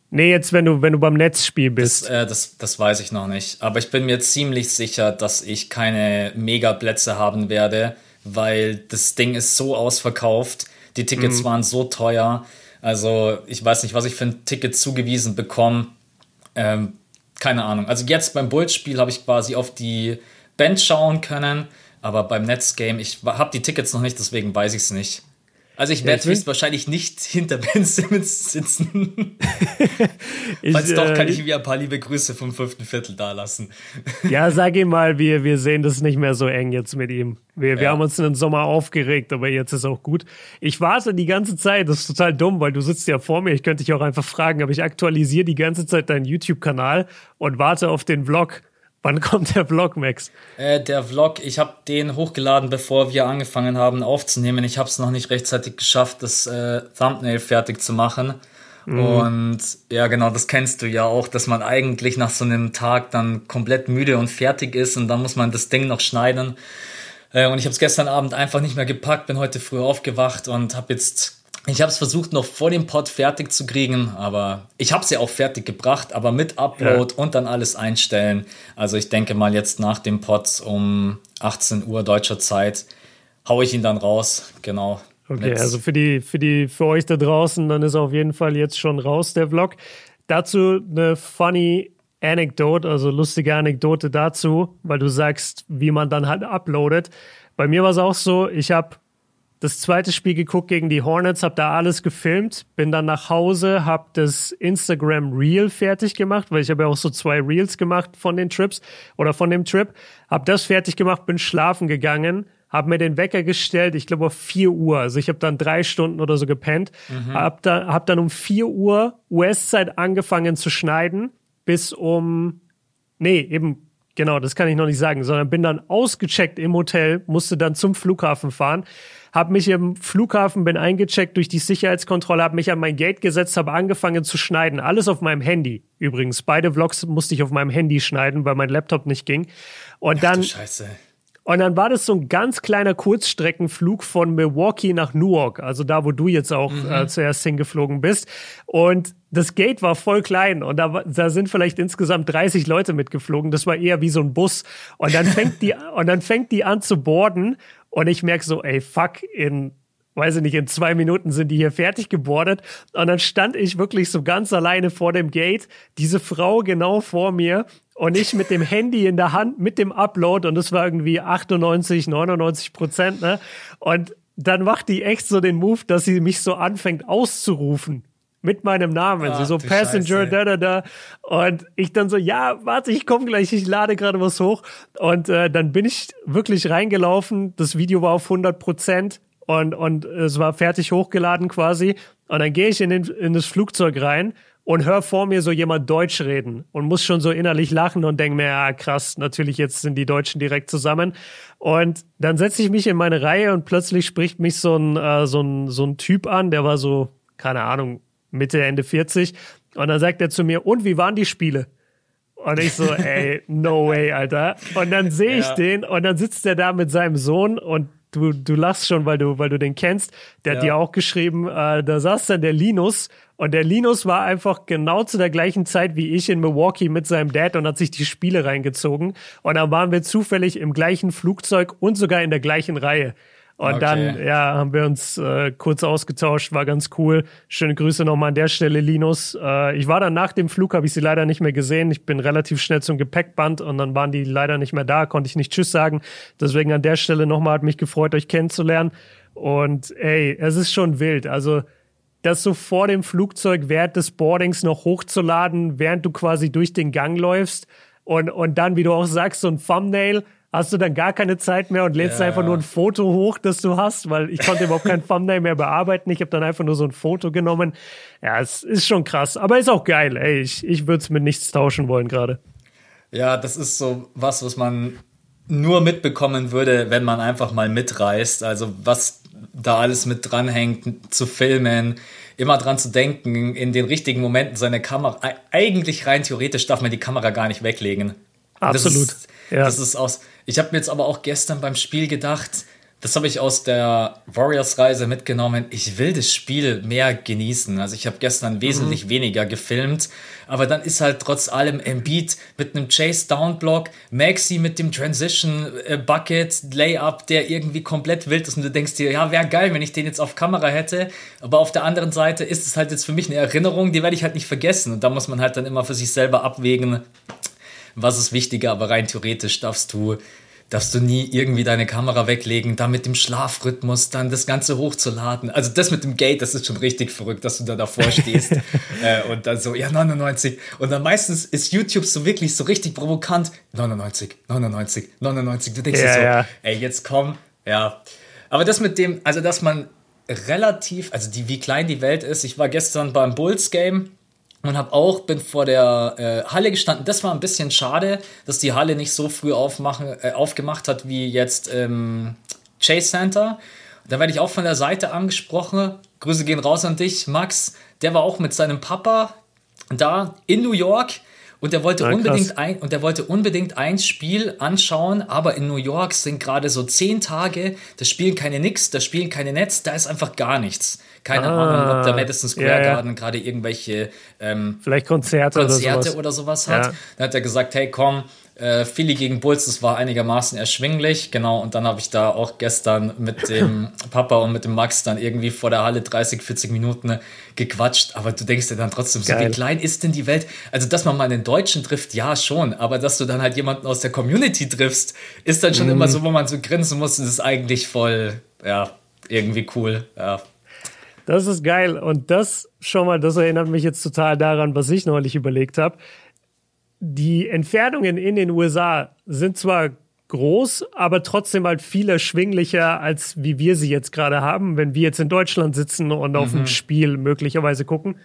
Nee, jetzt, wenn du, wenn du beim Netzspiel bist. Das, äh, das, das weiß ich noch nicht. Aber ich bin mir ziemlich sicher, dass ich keine Mega-Plätze haben werde weil das Ding ist so ausverkauft. Die Tickets mhm. waren so teuer. Also ich weiß nicht, was ich für ein Ticket zugewiesen bekomme. Ähm, keine Ahnung. Also jetzt beim Bulls-Spiel habe ich quasi auf die Band schauen können, aber beim Netzgame, ich habe die Tickets noch nicht, deswegen weiß ich es nicht. Also ich werde ja, wahrscheinlich nicht hinter Ben Simmons sitzen. ich, Falls doch, kann äh, ich ihm ein paar liebe Grüße vom fünften Viertel dalassen. ja, sag ihm mal, wir, wir sehen das nicht mehr so eng jetzt mit ihm. Wir, ja. wir haben uns in den Sommer aufgeregt, aber jetzt ist auch gut. Ich warte die ganze Zeit, das ist total dumm, weil du sitzt ja vor mir, ich könnte dich auch einfach fragen, aber ich aktualisiere die ganze Zeit deinen YouTube-Kanal und warte auf den Vlog. Wann kommt der Vlog, Max? Äh, der Vlog, ich habe den hochgeladen, bevor wir angefangen haben aufzunehmen. Ich habe es noch nicht rechtzeitig geschafft, das äh, Thumbnail fertig zu machen. Mhm. Und ja, genau, das kennst du ja auch, dass man eigentlich nach so einem Tag dann komplett müde und fertig ist und dann muss man das Ding noch schneiden. Äh, und ich habe es gestern Abend einfach nicht mehr gepackt, bin heute früh aufgewacht und habe jetzt ich habe es versucht, noch vor dem Pod fertig zu kriegen, aber ich habe es ja auch fertig gebracht, aber mit Upload ja. und dann alles einstellen. Also ich denke mal jetzt nach dem Pod um 18 Uhr deutscher Zeit haue ich ihn dann raus. Genau. Okay, also für die, für die, für euch da draußen, dann ist auf jeden Fall jetzt schon raus der Vlog. Dazu eine funny Anecdote, also lustige Anekdote dazu, weil du sagst, wie man dann halt uploadet. Bei mir war es auch so, ich habe das zweite Spiel geguckt gegen die Hornets, habe da alles gefilmt, bin dann nach Hause, habe das Instagram Reel fertig gemacht, weil ich habe ja auch so zwei Reels gemacht von den Trips oder von dem Trip, habe das fertig gemacht, bin schlafen gegangen, habe mir den Wecker gestellt, ich glaube auf 4 Uhr, also ich habe dann drei Stunden oder so gepennt, mhm. habe da, hab dann um 4 Uhr US-Zeit angefangen zu schneiden, bis um, nee, eben Genau, das kann ich noch nicht sagen, sondern bin dann ausgecheckt im Hotel, musste dann zum Flughafen fahren, habe mich im Flughafen, bin eingecheckt durch die Sicherheitskontrolle, habe mich an mein Gate gesetzt, habe angefangen zu schneiden. Alles auf meinem Handy. Übrigens, beide Vlogs musste ich auf meinem Handy schneiden, weil mein Laptop nicht ging. Und Ach, dann. Scheiße. Und dann war das so ein ganz kleiner Kurzstreckenflug von Milwaukee nach Newark, also da, wo du jetzt auch mhm. äh, zuerst hingeflogen bist. Und das Gate war voll klein und da, da sind vielleicht insgesamt 30 Leute mitgeflogen. Das war eher wie so ein Bus. Und dann fängt die, und dann fängt die an zu borden und ich merke so, ey, fuck, in, weiß ich nicht, in zwei Minuten sind die hier fertig gebordet. Und dann stand ich wirklich so ganz alleine vor dem Gate, diese Frau genau vor mir und ich mit dem Handy in der Hand mit dem Upload und das war irgendwie 98, 99 Prozent, ne? Und dann macht die echt so den Move, dass sie mich so anfängt auszurufen mit meinem Namen. Ach, sie so Passenger, Scheiße. da, da, da. Und ich dann so, ja, warte, ich komme gleich, ich lade gerade was hoch. Und äh, dann bin ich wirklich reingelaufen. Das Video war auf 100 Prozent und, und es war fertig hochgeladen quasi. Und dann gehe ich in, den, in das Flugzeug rein und höre vor mir so jemand Deutsch reden und muss schon so innerlich lachen und denke mir, ja krass, natürlich jetzt sind die Deutschen direkt zusammen. Und dann setze ich mich in meine Reihe und plötzlich spricht mich so ein, äh, so ein, so ein Typ an, der war so, keine Ahnung, Mitte, Ende 40. Und dann sagt er zu mir, und wie waren die Spiele? Und ich so, ey, no way, Alter. Und dann sehe ich ja. den und dann sitzt er da mit seinem Sohn und du, du lachst schon, weil du, weil du den kennst. Der ja. hat dir auch geschrieben, äh, da saß dann der Linus und der Linus war einfach genau zu der gleichen Zeit wie ich in Milwaukee mit seinem Dad und hat sich die Spiele reingezogen. Und dann waren wir zufällig im gleichen Flugzeug und sogar in der gleichen Reihe. Und okay. dann, ja, haben wir uns äh, kurz ausgetauscht, war ganz cool. Schöne Grüße nochmal an der Stelle, Linus. Äh, ich war dann nach dem Flug, habe ich sie leider nicht mehr gesehen. Ich bin relativ schnell zum Gepäckband und dann waren die leider nicht mehr da, konnte ich nicht Tschüss sagen. Deswegen an der Stelle nochmal hat mich gefreut, euch kennenzulernen. Und ey, es ist schon wild. Also, das so vor dem Flugzeug während des Boardings noch hochzuladen, während du quasi durch den Gang läufst und, und dann, wie du auch sagst, so ein Thumbnail hast du dann gar keine Zeit mehr und lädst ja. einfach nur ein Foto hoch, das du hast, weil ich konnte überhaupt kein Thumbnail mehr bearbeiten. Ich habe dann einfach nur so ein Foto genommen. Ja, es ist schon krass, aber ist auch geil. Ey, ich, ich würde es mit nichts tauschen wollen gerade. Ja, das ist so was, was man nur mitbekommen würde, wenn man einfach mal mitreist. Also was da alles mit dranhängt, zu filmen, immer dran zu denken, in den richtigen Momenten seine Kamera. Eigentlich rein theoretisch darf man die Kamera gar nicht weglegen. Absolut. Das ist, ja. das ist aus. Ich habe mir jetzt aber auch gestern beim Spiel gedacht, das habe ich aus der Warriors-Reise mitgenommen. Ich will das Spiel mehr genießen. Also ich habe gestern wesentlich mhm. weniger gefilmt, aber dann ist halt trotz allem Embiid mit einem Chase-Down-Block, Maxi mit dem Transition-Bucket, äh, Layup, der irgendwie komplett wild ist und du denkst dir, ja, wäre geil, wenn ich den jetzt auf Kamera hätte. Aber auf der anderen Seite ist es halt jetzt für mich eine Erinnerung, die werde ich halt nicht vergessen. Und da muss man halt dann immer für sich selber abwägen, was ist wichtiger, aber rein theoretisch darfst du darfst du nie irgendwie deine Kamera weglegen, dann mit dem Schlafrhythmus, dann das Ganze hochzuladen. Also das mit dem Gate, das ist schon richtig verrückt, dass du da davor stehst äh, und dann so, ja, 99. Und dann meistens ist YouTube so wirklich so richtig provokant, 99, 99, 99. Du denkst ja, dir so, ja. ey, jetzt komm, ja. Aber das mit dem, also dass man relativ, also die, wie klein die Welt ist. Ich war gestern beim Bulls Game und habe auch bin vor der äh, Halle gestanden. Das war ein bisschen schade, dass die Halle nicht so früh aufmachen, äh, aufgemacht hat wie jetzt ähm, Chase Center. Da werde ich auch von der Seite angesprochen. Grüße gehen raus an dich, Max. Der war auch mit seinem Papa da in New York und er wollte ja, unbedingt ein und er wollte unbedingt ein Spiel anschauen, aber in New York sind gerade so zehn Tage, da spielen keine Nix, da spielen keine Netz, da ist einfach gar nichts. Keine ah, Ahnung, ob der Madison Square ja, Garden gerade irgendwelche ähm, vielleicht Konzerte, Konzerte oder sowas, oder sowas hat. Dann hat er gesagt, hey komm, äh, Philly gegen Bulls, das war einigermaßen erschwinglich, genau. Und dann habe ich da auch gestern mit dem Papa und mit dem Max dann irgendwie vor der Halle 30, 40 Minuten gequatscht. Aber du denkst dir dann trotzdem so, wie klein ist denn die Welt? Also, dass man mal einen Deutschen trifft, ja schon. Aber dass du dann halt jemanden aus der Community triffst, ist dann schon mm. immer so, wo man so grinsen muss. Und das ist eigentlich voll, ja, irgendwie cool, ja. Das ist geil. Und das schon mal, das erinnert mich jetzt total daran, was ich neulich überlegt habe die Entfernungen in den USA sind zwar groß, aber trotzdem halt viel erschwinglicher, als wie wir sie jetzt gerade haben, wenn wir jetzt in Deutschland sitzen und mhm. auf ein mhm. Spiel möglicherweise gucken.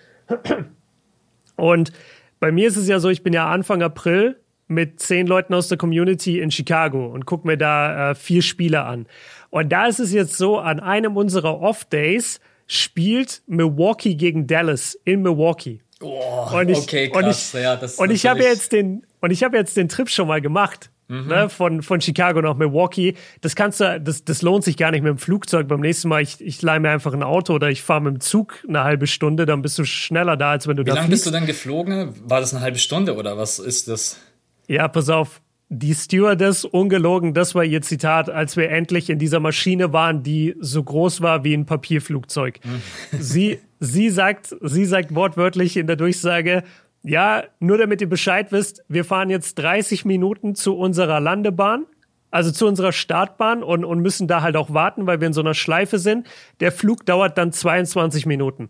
Und bei mir ist es ja so, ich bin ja Anfang April mit zehn Leuten aus der Community in Chicago und gucke mir da äh, vier Spiele an. Und da ist es jetzt so, an einem unserer Off-Days spielt Milwaukee gegen Dallas in Milwaukee. Oh, und ich, okay, krass. Und ich, ja, und ich habe jetzt den und ich habe jetzt den Trip schon mal gemacht. Mhm. Ne, von, von Chicago nach Milwaukee. Das kannst du, das, das lohnt sich gar nicht mit dem Flugzeug. Beim nächsten Mal, ich, ich leih mir einfach ein Auto oder ich fahre mit dem Zug eine halbe Stunde, dann bist du schneller da, als wenn du Wie da lange bist du denn geflogen? War das eine halbe Stunde oder was ist das? Ja, pass auf. Die Stewardess, ungelogen, das war ihr Zitat, als wir endlich in dieser Maschine waren, die so groß war wie ein Papierflugzeug. Mhm. Sie, sie sagt, sie sagt wortwörtlich in der Durchsage, ja, nur damit ihr Bescheid wisst, wir fahren jetzt 30 Minuten zu unserer Landebahn, also zu unserer Startbahn und, und müssen da halt auch warten, weil wir in so einer Schleife sind. Der Flug dauert dann 22 Minuten.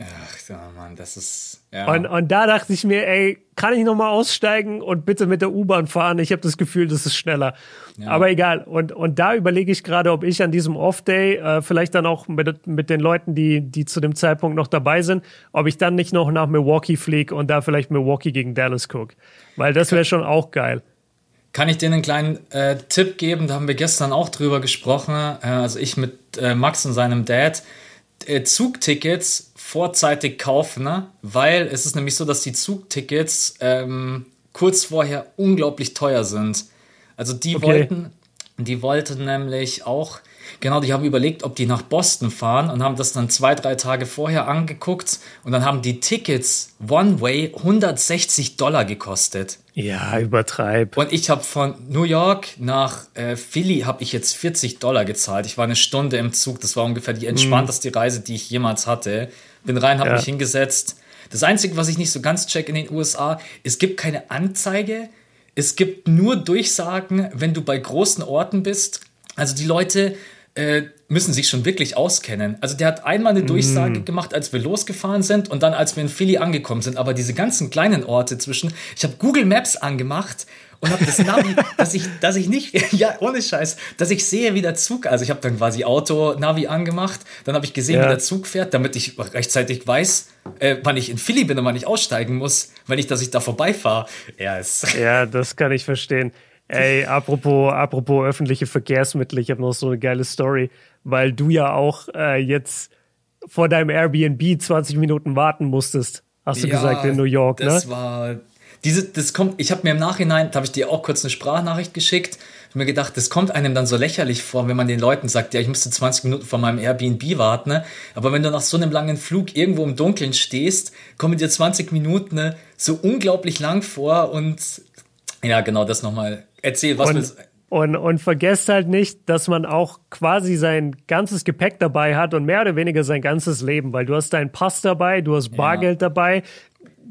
Ach, Mann, das ist. Ja. Und, und da dachte ich mir, ey, kann ich nochmal aussteigen und bitte mit der U-Bahn fahren? Ich habe das Gefühl, das ist schneller. Ja. Aber egal. Und, und da überlege ich gerade, ob ich an diesem Off-Day, äh, vielleicht dann auch mit, mit den Leuten, die, die zu dem Zeitpunkt noch dabei sind, ob ich dann nicht noch nach Milwaukee fliege und da vielleicht Milwaukee gegen Dallas gucke. Weil das wäre schon auch geil. Kann ich dir einen kleinen äh, Tipp geben? Da haben wir gestern auch drüber gesprochen. Äh, also ich mit äh, Max und seinem Dad. Äh, Zugtickets vorzeitig kaufen, ne? weil es ist nämlich so, dass die Zugtickets ähm, kurz vorher unglaublich teuer sind. Also die okay. wollten, die wollten nämlich auch, genau, die haben überlegt, ob die nach Boston fahren und haben das dann zwei, drei Tage vorher angeguckt und dann haben die Tickets One Way 160 Dollar gekostet. Ja, übertreib. Und ich habe von New York nach äh, Philly habe ich jetzt 40 Dollar gezahlt. Ich war eine Stunde im Zug. Das war ungefähr die entspannteste Reise, die ich jemals hatte. Bin rein, habe ja. mich hingesetzt. Das Einzige, was ich nicht so ganz check in den USA, es gibt keine Anzeige. Es gibt nur Durchsagen, wenn du bei großen Orten bist. Also die Leute äh, müssen sich schon wirklich auskennen. Also der hat einmal eine Durchsage mm. gemacht, als wir losgefahren sind und dann, als wir in Philly angekommen sind. Aber diese ganzen kleinen Orte zwischen, ich habe Google Maps angemacht und habe das Navi, dass ich, dass ich nicht, ja, ohne Scheiß, dass ich sehe, wie der Zug, also ich habe dann quasi Auto-Navi angemacht, dann habe ich gesehen, ja. wie der Zug fährt, damit ich rechtzeitig weiß, äh, wann ich in Philly bin und wann ich aussteigen muss, wenn ich, dass ich da vorbeifahre. Ja, ja, das kann ich verstehen. Ey, apropos, apropos öffentliche Verkehrsmittel, ich habe noch so eine geile Story, weil du ja auch äh, jetzt vor deinem Airbnb 20 Minuten warten musstest, hast du ja, gesagt, in New York, das ne? Das war diese, das kommt, ich habe mir im Nachhinein, da habe ich dir auch kurz eine Sprachnachricht geschickt, habe mir gedacht, das kommt einem dann so lächerlich vor, wenn man den Leuten sagt, ja, ich musste 20 Minuten vor meinem Airbnb warten, ne? aber wenn du nach so einem langen Flug irgendwo im Dunkeln stehst, kommen dir 20 Minuten ne, so unglaublich lang vor und ja, genau das nochmal. Erzähl, was und, und, und vergesst halt nicht, dass man auch quasi sein ganzes Gepäck dabei hat und mehr oder weniger sein ganzes Leben, weil du hast deinen Pass dabei, du hast Bargeld ja. dabei,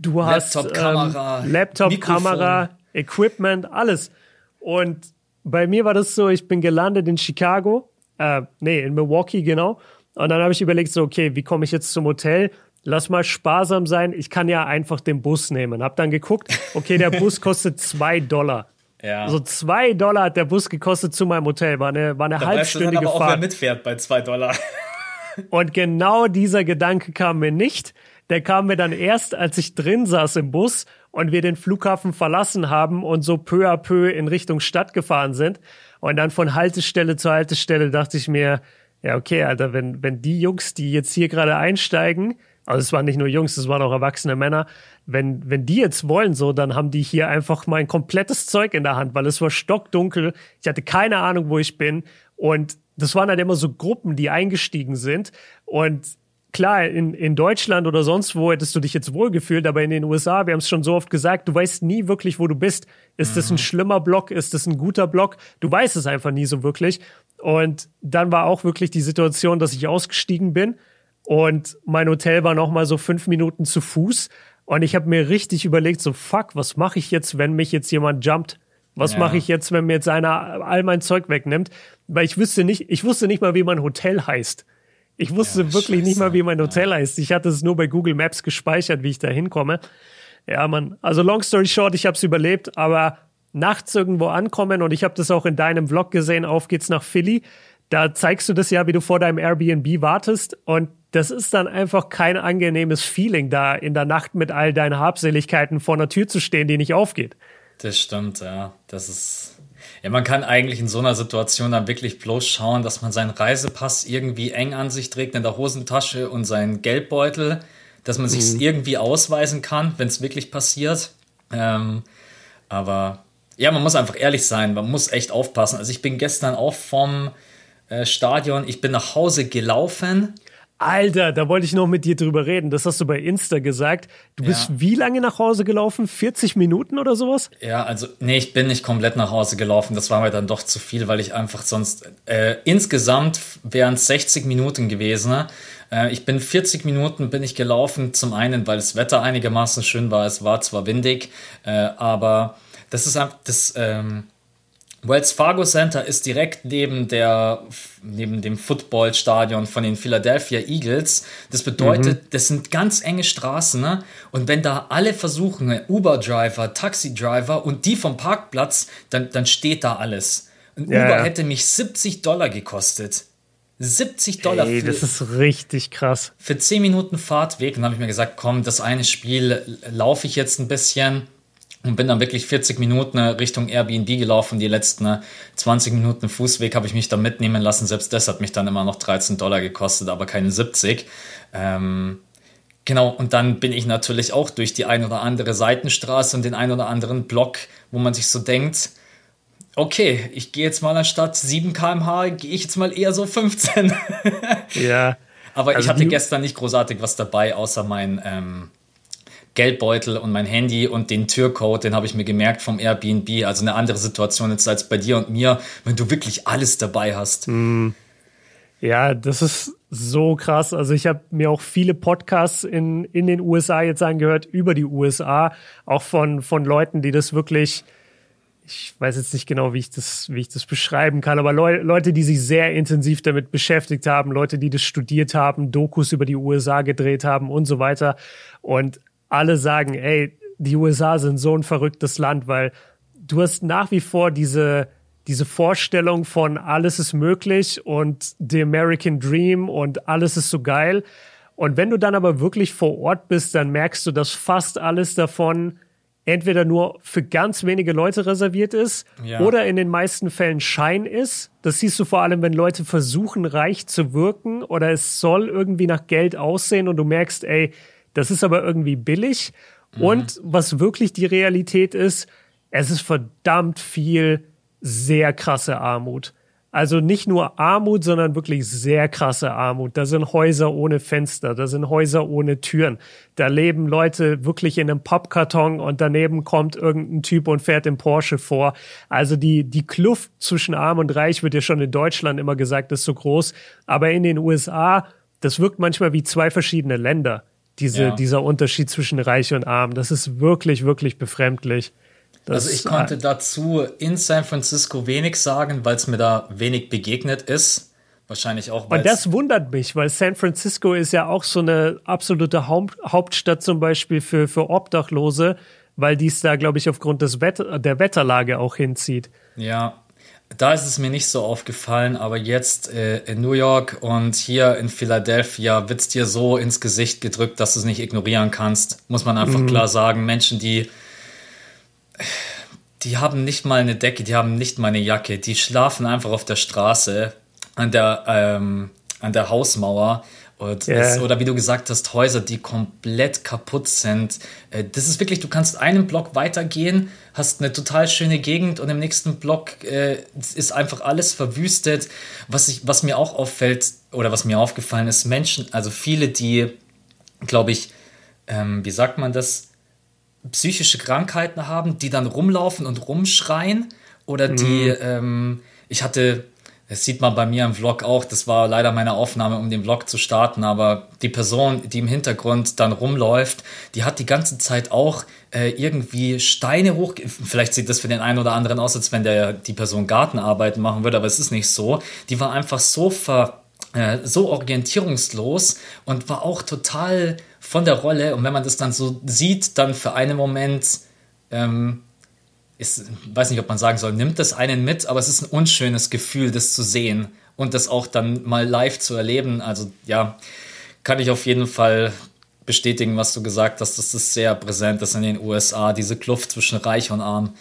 du hast Laptop, Kamera, ähm, Laptop, Kamera, Equipment, alles. Und bei mir war das so, ich bin gelandet in Chicago, äh, nee, in Milwaukee, genau. Und dann habe ich überlegt, so, okay, wie komme ich jetzt zum Hotel? Lass mal sparsam sein. Ich kann ja einfach den Bus nehmen. Hab dann geguckt, okay, der Bus kostet zwei Dollar. Ja. Also zwei Dollar hat der Bus gekostet zu meinem Hotel. War eine, war eine da halbstündige weißt du dann aber Fahrt. Auch, wer mitfährt bei zwei Dollar. Und genau dieser Gedanke kam mir nicht. Der kam mir dann erst, als ich drin saß im Bus und wir den Flughafen verlassen haben und so peu à peu in Richtung Stadt gefahren sind. Und dann von Haltestelle zu Haltestelle dachte ich mir, ja, okay, Alter, wenn, wenn die Jungs, die jetzt hier gerade einsteigen, also es waren nicht nur Jungs, es waren auch erwachsene Männer, wenn, wenn die jetzt wollen so, dann haben die hier einfach mein komplettes Zeug in der Hand, weil es war stockdunkel, ich hatte keine Ahnung, wo ich bin. Und das waren halt immer so Gruppen, die eingestiegen sind. Und klar, in, in Deutschland oder sonst wo hättest du dich jetzt wohlgefühlt, aber in den USA, wir haben es schon so oft gesagt, du weißt nie wirklich, wo du bist. Ist mhm. das ein schlimmer Block? Ist das ein guter Block? Du weißt es einfach nie so wirklich. Und dann war auch wirklich die Situation, dass ich ausgestiegen bin und mein Hotel war noch mal so fünf Minuten zu Fuß. Und ich habe mir richtig überlegt, so fuck, was mache ich jetzt, wenn mich jetzt jemand jumpt? Was ja. mache ich jetzt, wenn mir jetzt einer all mein Zeug wegnimmt? Weil ich wüsste nicht, ich wusste nicht mal, wie mein Hotel heißt. Ich wusste ja, wirklich Scheiße. nicht mal, wie mein Hotel heißt. Ich hatte es nur bei Google Maps gespeichert, wie ich da hinkomme. Ja, man. Also long story short, ich habe es überlebt, aber nachts irgendwo ankommen und ich habe das auch in deinem Vlog gesehen, auf geht's nach Philly. Da zeigst du das ja, wie du vor deinem Airbnb wartest und das ist dann einfach kein angenehmes Feeling, da in der Nacht mit all deinen Habseligkeiten vor einer Tür zu stehen, die nicht aufgeht. Das stimmt, ja. Das ist. Ja, man kann eigentlich in so einer Situation dann wirklich bloß schauen, dass man seinen Reisepass irgendwie eng an sich trägt in der Hosentasche und seinen Geldbeutel, dass man sich mhm. irgendwie ausweisen kann, wenn es wirklich passiert. Ähm, aber ja, man muss einfach ehrlich sein, man muss echt aufpassen. Also ich bin gestern auch vom äh, Stadion, ich bin nach Hause gelaufen Alter, da wollte ich noch mit dir drüber reden. Das hast du bei Insta gesagt. Du bist ja. wie lange nach Hause gelaufen? 40 Minuten oder sowas? Ja, also, nee, ich bin nicht komplett nach Hause gelaufen. Das war mir dann doch zu viel, weil ich einfach sonst, äh, insgesamt wären es 60 Minuten gewesen. Äh, ich bin 40 Minuten bin ich gelaufen. Zum einen, weil das Wetter einigermaßen schön war. Es war zwar windig, äh, aber das ist einfach, das, ähm, Wells Fargo Center ist direkt neben der neben dem Footballstadion von den Philadelphia Eagles. Das bedeutet, mhm. das sind ganz enge Straßen, ne? Und wenn da alle versuchen, Uber-Driver, Taxi-Driver und die vom Parkplatz, dann, dann steht da alles. Ein ja, Uber ja. hätte mich 70 Dollar gekostet. 70 Dollar Ey, für, das ist richtig krass. Für 10 Minuten Fahrtweg. Und dann habe ich mir gesagt, komm, das eine Spiel laufe ich jetzt ein bisschen und bin dann wirklich 40 Minuten Richtung Airbnb gelaufen. Die letzten 20 Minuten Fußweg habe ich mich dann mitnehmen lassen. Selbst das hat mich dann immer noch 13 Dollar gekostet, aber keine 70. Ähm, genau, und dann bin ich natürlich auch durch die ein oder andere Seitenstraße und den ein oder anderen Block, wo man sich so denkt, okay, ich gehe jetzt mal anstatt 7 km/h, gehe ich jetzt mal eher so 15. ja. Aber also ich hatte gestern nicht großartig was dabei, außer mein ähm, Geldbeutel und mein Handy und den Türcode, den habe ich mir gemerkt vom Airbnb. Also eine andere Situation jetzt als bei dir und mir, wenn du wirklich alles dabei hast. Mm. Ja, das ist so krass. Also ich habe mir auch viele Podcasts in, in den USA jetzt angehört über die USA, auch von, von Leuten, die das wirklich, ich weiß jetzt nicht genau, wie ich das, wie ich das beschreiben kann, aber Leu Leute, die sich sehr intensiv damit beschäftigt haben, Leute, die das studiert haben, Dokus über die USA gedreht haben und so weiter. Und alle sagen, ey, die USA sind so ein verrücktes Land, weil du hast nach wie vor diese, diese Vorstellung von alles ist möglich und the American Dream und alles ist so geil. Und wenn du dann aber wirklich vor Ort bist, dann merkst du, dass fast alles davon entweder nur für ganz wenige Leute reserviert ist ja. oder in den meisten Fällen Schein ist. Das siehst du vor allem, wenn Leute versuchen, reich zu wirken oder es soll irgendwie nach Geld aussehen und du merkst, ey, das ist aber irgendwie billig. Mhm. Und was wirklich die Realität ist, es ist verdammt viel sehr krasse Armut. Also nicht nur Armut, sondern wirklich sehr krasse Armut. Da sind Häuser ohne Fenster, da sind Häuser ohne Türen. Da leben Leute wirklich in einem Pappkarton und daneben kommt irgendein Typ und fährt im Porsche vor. Also die, die Kluft zwischen Arm und Reich wird ja schon in Deutschland immer gesagt, ist so groß. Aber in den USA, das wirkt manchmal wie zwei verschiedene Länder diese, ja. dieser Unterschied zwischen Reich und Arm. Das ist wirklich, wirklich befremdlich. Das, also ich konnte dazu in San Francisco wenig sagen, weil es mir da wenig begegnet ist. Wahrscheinlich auch. Und das wundert mich, weil San Francisco ist ja auch so eine absolute Haupt Hauptstadt zum Beispiel für, für Obdachlose, weil dies da, glaube ich, aufgrund des Wetter, der Wetterlage auch hinzieht. Ja, da ist es mir nicht so aufgefallen, aber jetzt äh, in New York und hier in Philadelphia wird es dir so ins Gesicht gedrückt, dass du es nicht ignorieren kannst. Muss man einfach mhm. klar sagen. Menschen, die die haben nicht mal eine Decke, die haben nicht mal eine Jacke, die schlafen einfach auf der Straße an der, ähm, an der Hausmauer. Und yeah. es, oder wie du gesagt hast, Häuser, die komplett kaputt sind. Äh, das ist wirklich, du kannst einen Block weitergehen, hast eine total schöne Gegend und im nächsten Block äh, ist einfach alles verwüstet. Was, ich, was mir auch auffällt oder was mir aufgefallen ist, Menschen, also viele, die, glaube ich, ähm, wie sagt man das, psychische Krankheiten haben, die dann rumlaufen und rumschreien oder die, mhm. ähm, ich hatte, das sieht man bei mir im Vlog auch, das war leider meine Aufnahme, um den Vlog zu starten, aber die Person, die im Hintergrund dann rumläuft, die hat die ganze Zeit auch äh, irgendwie Steine hoch, vielleicht sieht das für den einen oder anderen aus, als wenn der die Person Gartenarbeiten machen würde, aber es ist nicht so. Die war einfach so ver äh, so orientierungslos und war auch total von der Rolle. Und wenn man das dann so sieht, dann für einen Moment ähm, ist, weiß nicht, ob man sagen soll, nimmt das einen mit, aber es ist ein unschönes Gefühl, das zu sehen und das auch dann mal live zu erleben. Also ja, kann ich auf jeden Fall bestätigen, was du gesagt hast, dass das sehr präsent ist in den USA, diese Kluft zwischen Reich und Arm.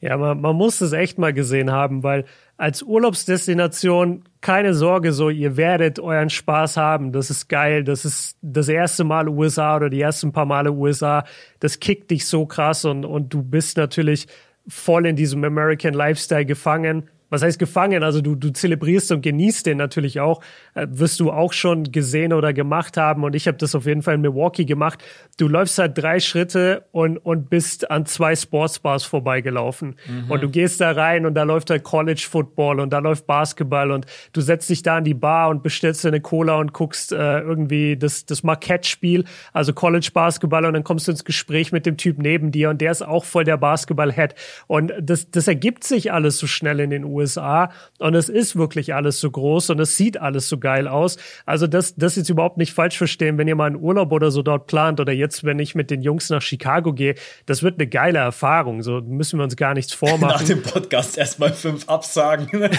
Ja, man, man muss es echt mal gesehen haben, weil als Urlaubsdestination keine Sorge, so ihr werdet euren Spaß haben. Das ist geil. Das ist das erste Mal USA oder die ersten paar Male USA. Das kickt dich so krass und, und du bist natürlich voll in diesem American Lifestyle gefangen was heißt gefangen? Also du, du zelebrierst und genießt den natürlich auch. Äh, wirst du auch schon gesehen oder gemacht haben. Und ich habe das auf jeden Fall in Milwaukee gemacht. Du läufst halt drei Schritte und, und bist an zwei Sportsbars vorbeigelaufen. Mhm. Und du gehst da rein und da läuft halt College Football und da läuft Basketball und du setzt dich da an die Bar und bestellst dir eine Cola und guckst äh, irgendwie das, das Marquette-Spiel, also College Basketball und dann kommst du ins Gespräch mit dem Typ neben dir und der ist auch voll der Basketball-Head. Und das, das ergibt sich alles so schnell in den USA. USA und es ist wirklich alles so groß und es sieht alles so geil aus. Also das, das jetzt überhaupt nicht falsch verstehen, wenn ihr mal einen Urlaub oder so dort plant oder jetzt, wenn ich mit den Jungs nach Chicago gehe, das wird eine geile Erfahrung. So müssen wir uns gar nichts vormachen. Nach dem Podcast erstmal fünf Absagen.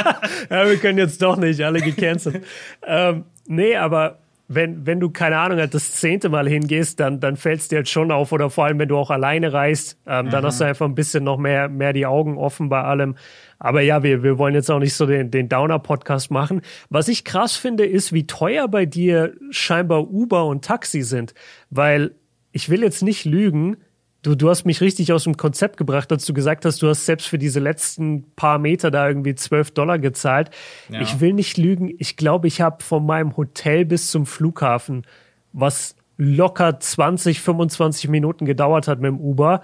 ja, wir können jetzt doch nicht alle gecancelt. ähm, nee, aber wenn, wenn du, keine Ahnung, halt das zehnte Mal hingehst, dann, dann fällt es dir halt schon auf. Oder vor allem, wenn du auch alleine reist, ähm, mhm. dann hast du einfach ein bisschen noch mehr, mehr die Augen offen bei allem. Aber ja, wir, wir wollen jetzt auch nicht so den, den Downer-Podcast machen. Was ich krass finde, ist, wie teuer bei dir scheinbar Uber und Taxi sind. Weil ich will jetzt nicht lügen, du, du hast mich richtig aus dem Konzept gebracht, als du gesagt hast, du hast selbst für diese letzten paar Meter da irgendwie 12 Dollar gezahlt. Ja. Ich will nicht lügen. Ich glaube, ich habe von meinem Hotel bis zum Flughafen, was locker 20, 25 Minuten gedauert hat mit dem Uber,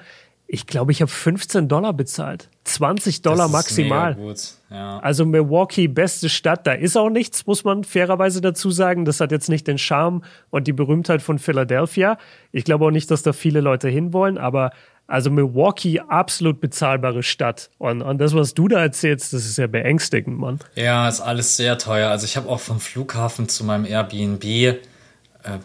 ich glaube, ich habe 15 Dollar bezahlt. 20 Dollar maximal. Ja. Also Milwaukee, beste Stadt. Da ist auch nichts, muss man fairerweise dazu sagen. Das hat jetzt nicht den Charme und die Berühmtheit von Philadelphia. Ich glaube auch nicht, dass da viele Leute hinwollen, aber also Milwaukee, absolut bezahlbare Stadt. Und, und das, was du da erzählst, das ist ja beängstigend, Mann. Ja, ist alles sehr teuer. Also ich habe auch vom Flughafen zu meinem Airbnb, äh,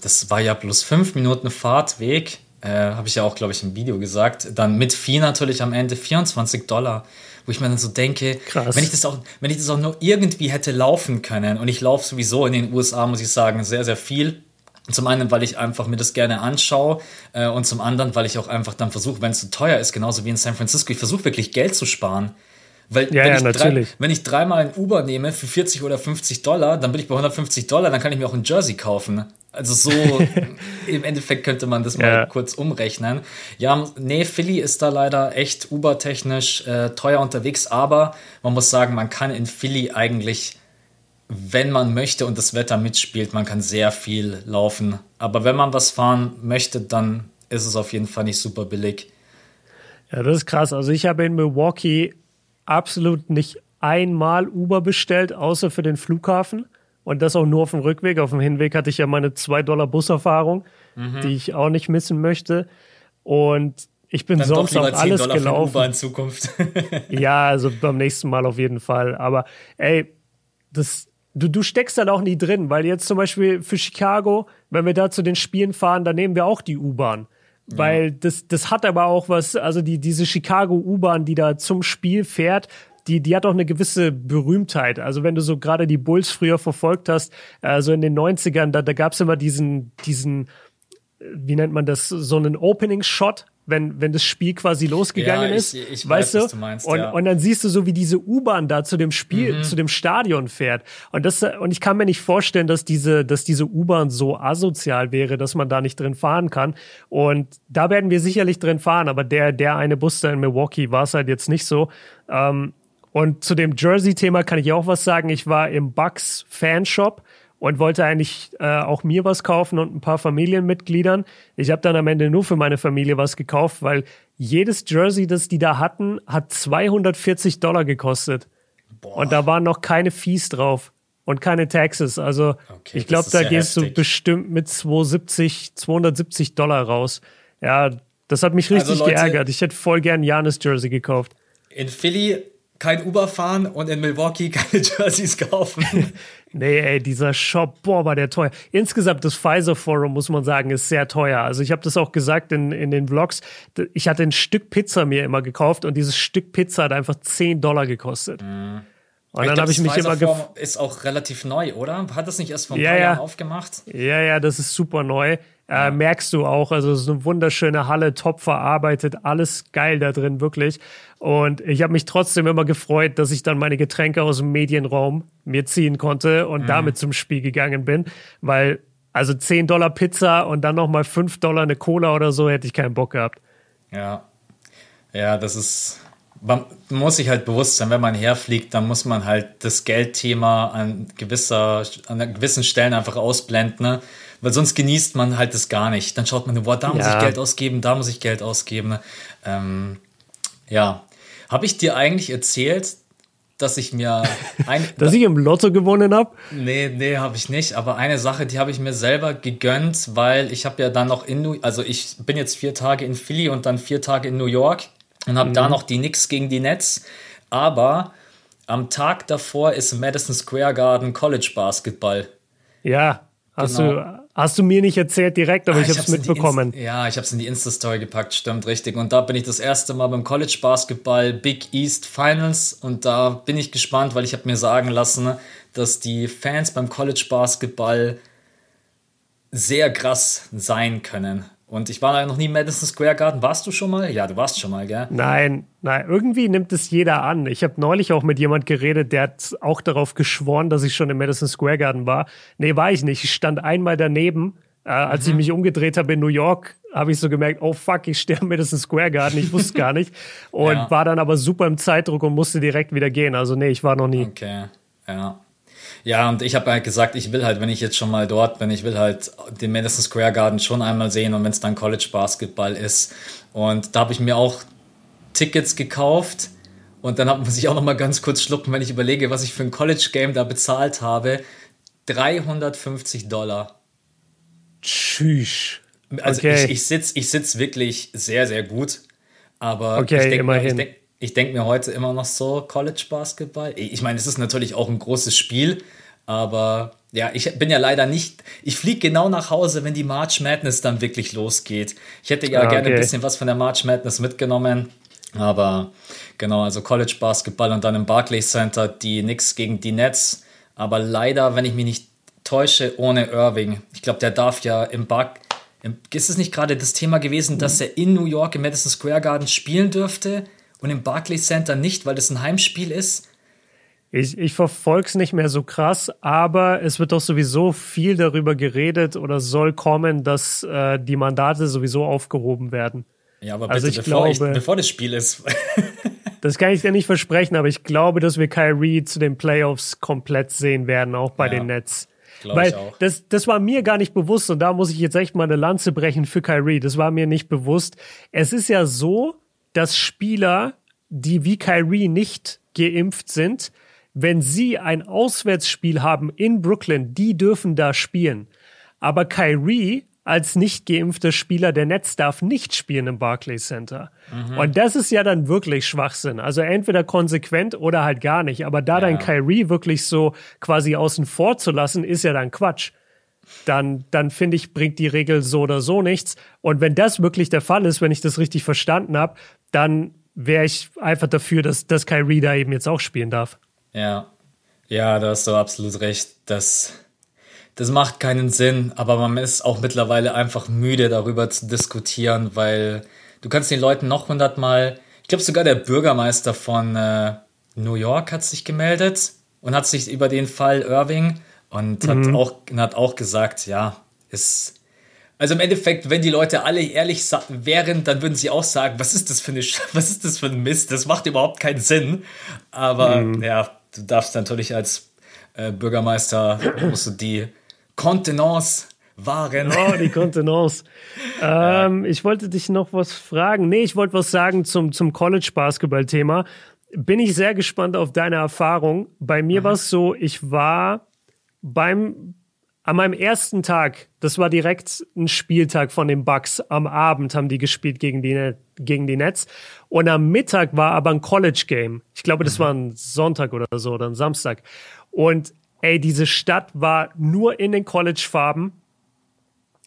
das war ja bloß fünf Minuten Fahrtweg äh, Habe ich ja auch, glaube ich, im Video gesagt. Dann mit Vieh natürlich am Ende 24 Dollar. Wo ich mir dann so denke, Krass. wenn ich das auch, wenn ich das auch nur irgendwie hätte laufen können, und ich laufe sowieso in den USA, muss ich sagen, sehr, sehr viel. Zum einen, weil ich einfach mir das gerne anschaue äh, und zum anderen, weil ich auch einfach dann versuche, wenn es zu so teuer ist, genauso wie in San Francisco, ich versuche wirklich Geld zu sparen. Weil ja, wenn, ja, ich. Drei, wenn ich dreimal ein Uber nehme für 40 oder 50 Dollar, dann bin ich bei 150 Dollar, dann kann ich mir auch ein Jersey kaufen. Also so im Endeffekt könnte man das mal ja. kurz umrechnen. Ja, nee, Philly ist da leider echt Uber-technisch äh, teuer unterwegs, aber man muss sagen, man kann in Philly eigentlich, wenn man möchte und das Wetter mitspielt, man kann sehr viel laufen. Aber wenn man was fahren möchte, dann ist es auf jeden Fall nicht super billig. Ja, das ist krass. Also ich habe in Milwaukee absolut nicht einmal Uber bestellt, außer für den Flughafen. Und das auch nur auf dem Rückweg. Auf dem Hinweg hatte ich ja meine 2 Dollar Buserfahrung, mhm. die ich auch nicht missen möchte. Und ich bin Dann sonst auch alles Dollar gelaufen. in Zukunft. ja, also beim nächsten Mal auf jeden Fall. Aber ey, das, du, du steckst dann auch nie drin, weil jetzt zum Beispiel für Chicago, wenn wir da zu den Spielen fahren, dann nehmen wir auch die U-Bahn. Weil ja. das, das hat aber auch was, also die, diese Chicago U-Bahn, die da zum Spiel fährt, die, die hat auch eine gewisse Berühmtheit. Also wenn du so gerade die Bulls früher verfolgt hast, also in den 90ern, da, da gab es immer diesen, diesen, wie nennt man das, so einen Opening-Shot, wenn, wenn das Spiel quasi losgegangen ja, ich, ist. Ich weißt weiß, du? du meinst, und, ja. und dann siehst du so, wie diese U-Bahn da zu dem Spiel, mhm. zu dem Stadion fährt. Und das, und ich kann mir nicht vorstellen, dass diese, dass diese U-Bahn so asozial wäre, dass man da nicht drin fahren kann. Und da werden wir sicherlich drin fahren, aber der, der eine Bus da in Milwaukee war es halt jetzt nicht so. Ähm, und zu dem Jersey-Thema kann ich auch was sagen. Ich war im Bucks Fanshop und wollte eigentlich äh, auch mir was kaufen und ein paar Familienmitgliedern. Ich habe dann am Ende nur für meine Familie was gekauft, weil jedes Jersey, das die da hatten, hat 240 Dollar gekostet. Boah. Und da waren noch keine Fees drauf und keine Taxes. Also okay, ich glaube, da gehst heftig. du bestimmt mit 270, 270 Dollar raus. Ja, das hat mich also richtig also Leute, geärgert. Ich hätte voll gern Janis Jersey gekauft. In Philly kein Uber fahren und in Milwaukee keine Jerseys kaufen. nee, ey, dieser Shop, boah, war der teuer. Insgesamt das Pfizer Forum, muss man sagen, ist sehr teuer. Also ich habe das auch gesagt in, in den Vlogs. Ich hatte ein Stück Pizza mir immer gekauft und dieses Stück Pizza hat einfach 10 Dollar gekostet. Mhm. Und dann habe ich mich immer gefragt. Ist auch relativ neu, oder? Hat das nicht erst vor ein ja, paar ja. Jahren aufgemacht? Ja, ja, das ist super neu. Äh, merkst du auch, also es ist eine wunderschöne Halle, top verarbeitet, alles geil da drin, wirklich. Und ich habe mich trotzdem immer gefreut, dass ich dann meine Getränke aus dem Medienraum mir ziehen konnte und mhm. damit zum Spiel gegangen bin, weil also 10 Dollar Pizza und dann nochmal 5 Dollar eine Cola oder so hätte ich keinen Bock gehabt. Ja, ja, das ist, man muss sich halt bewusst sein, wenn man herfliegt, dann muss man halt das Geldthema an gewisser, an gewissen Stellen einfach ausblenden. Ne? weil sonst genießt man halt das gar nicht. Dann schaut man, boah, da muss ja. ich Geld ausgeben, da muss ich Geld ausgeben. Ähm, ja, habe ich dir eigentlich erzählt, dass ich mir ein, dass ich im Lotto gewonnen habe? Nee, nee, habe ich nicht, aber eine Sache, die habe ich mir selber gegönnt, weil ich habe ja dann noch in New also ich bin jetzt vier Tage in Philly und dann vier Tage in New York und habe mhm. da noch die Knicks gegen die Nets, aber am Tag davor ist Madison Square Garden College Basketball. Ja, hast genau. du Hast du mir nicht erzählt direkt, aber ah, ich, ich habe es mitbekommen. Ja, ich habe es in die Insta-Story gepackt, stimmt richtig. Und da bin ich das erste Mal beim College Basketball Big East Finals und da bin ich gespannt, weil ich habe mir sagen lassen, dass die Fans beim College Basketball sehr krass sein können. Und ich war noch nie im Madison Square Garden. Warst du schon mal? Ja, du warst schon mal, gell? Nein, nein. Irgendwie nimmt es jeder an. Ich habe neulich auch mit jemand geredet, der hat auch darauf geschworen, dass ich schon im Madison Square Garden war. Nee, war ich nicht. Ich stand einmal daneben. Äh, als mhm. ich mich umgedreht habe in New York, habe ich so gemerkt, oh fuck, ich stehe im Madison Square Garden. Ich wusste gar nicht. Und ja. war dann aber super im Zeitdruck und musste direkt wieder gehen. Also nee, ich war noch nie. Okay, ja. Ja, und ich habe halt gesagt, ich will halt, wenn ich jetzt schon mal dort bin, ich will halt den Madison Square Garden schon einmal sehen und wenn es dann College Basketball ist. Und da habe ich mir auch Tickets gekauft und dann muss ich auch noch mal ganz kurz schlucken, wenn ich überlege, was ich für ein College Game da bezahlt habe. 350 Dollar. Tschüss. Also okay. ich, ich sitze ich sitz wirklich sehr, sehr gut. Aber okay, ich denke immerhin. Denk, ich denke mir heute immer noch so, College Basketball. Ich meine, es ist natürlich auch ein großes Spiel, aber ja, ich bin ja leider nicht. Ich fliege genau nach Hause, wenn die March Madness dann wirklich losgeht. Ich hätte ja ah, gerne ein bisschen was von der March Madness mitgenommen. Aber genau, also College Basketball und dann im Barclays Center die Knicks gegen die Nets. Aber leider, wenn ich mich nicht täusche, ohne Irving. Ich glaube, der darf ja im Bar. Ist es nicht gerade das Thema gewesen, dass er in New York im Madison Square Garden spielen dürfte? Und im Barclays Center nicht, weil das ein Heimspiel ist? Ich, ich verfolge es nicht mehr so krass, aber es wird doch sowieso viel darüber geredet oder soll kommen, dass äh, die Mandate sowieso aufgehoben werden. Ja, aber also bitte, also bevor, glaube, ich, bevor das Spiel ist. das kann ich dir nicht versprechen, aber ich glaube, dass wir Kyrie zu den Playoffs komplett sehen werden, auch bei ja, den Nets. Weil das, das war mir gar nicht bewusst und da muss ich jetzt echt mal eine Lanze brechen für Kyrie. Das war mir nicht bewusst. Es ist ja so, dass Spieler, die wie Kyrie nicht geimpft sind, wenn sie ein Auswärtsspiel haben in Brooklyn, die dürfen da spielen. Aber Kyrie als nicht geimpfter Spieler der Netz darf nicht spielen im Barclays Center. Mhm. Und das ist ja dann wirklich Schwachsinn. Also entweder konsequent oder halt gar nicht. Aber da ja. dann Kyrie wirklich so quasi außen vor zu lassen, ist ja dann Quatsch. Dann, dann finde ich, bringt die Regel so oder so nichts. Und wenn das wirklich der Fall ist, wenn ich das richtig verstanden habe, dann wäre ich einfach dafür, dass, dass Kyrie da eben jetzt auch spielen darf. Ja. Ja, da hast du absolut recht. Das das macht keinen Sinn, aber man ist auch mittlerweile einfach müde darüber zu diskutieren, weil du kannst den Leuten noch hundertmal, ich glaube sogar der Bürgermeister von äh, New York hat sich gemeldet und hat sich über den Fall Irving und mhm. hat auch hat auch gesagt, ja, ist also im Endeffekt, wenn die Leute alle ehrlich wären, dann würden sie auch sagen, was ist das für eine, was ist das für ein Mist? Das macht überhaupt keinen Sinn. Aber mhm. ja, du darfst natürlich als äh, Bürgermeister musst du die Kontenance waren. Oh, die Kontenance. ähm, ich wollte dich noch was fragen. Nee, ich wollte was sagen zum, zum College-Basketball-Thema. Bin ich sehr gespannt auf deine Erfahrung. Bei mir mhm. war es so, ich war beim an meinem ersten Tag, das war direkt ein Spieltag von den Bucks. Am Abend haben die gespielt gegen die, gegen die Nets. Und am Mittag war aber ein College-Game. Ich glaube, das mhm. war ein Sonntag oder so oder ein Samstag. Und ey, diese Stadt war nur in den College-Farben.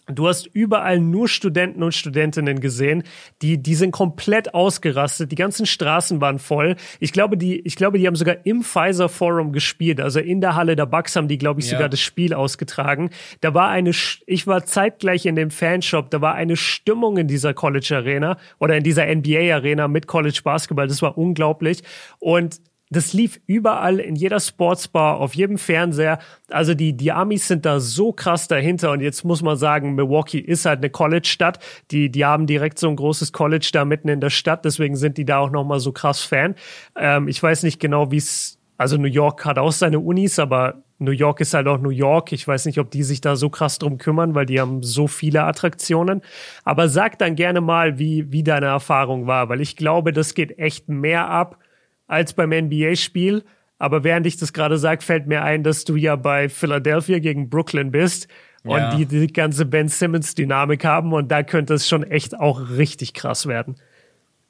Du hast überall nur Studenten und Studentinnen gesehen, die, die sind komplett ausgerastet. Die ganzen Straßen waren voll. Ich glaube, die, ich glaube, die haben sogar im Pfizer Forum gespielt. Also in der Halle der Bucks haben die, glaube ich, ja. sogar das Spiel ausgetragen. Da war eine, ich war zeitgleich in dem Fanshop. Da war eine Stimmung in dieser College Arena oder in dieser NBA Arena mit College Basketball. Das war unglaublich. Und das lief überall in jeder Sportsbar, auf jedem Fernseher. Also die, die Amis sind da so krass dahinter. Und jetzt muss man sagen, Milwaukee ist halt eine College-Stadt. Die, die haben direkt so ein großes College da mitten in der Stadt. Deswegen sind die da auch nochmal so krass Fan. Ähm, ich weiß nicht genau, wie es, also New York hat auch seine Unis, aber New York ist halt auch New York. Ich weiß nicht, ob die sich da so krass drum kümmern, weil die haben so viele Attraktionen. Aber sag dann gerne mal, wie, wie deine Erfahrung war, weil ich glaube, das geht echt mehr ab als beim NBA-Spiel. Aber während ich das gerade sage, fällt mir ein, dass du ja bei Philadelphia gegen Brooklyn bist und ja. die die ganze Ben Simmons-Dynamik haben und da könnte es schon echt auch richtig krass werden.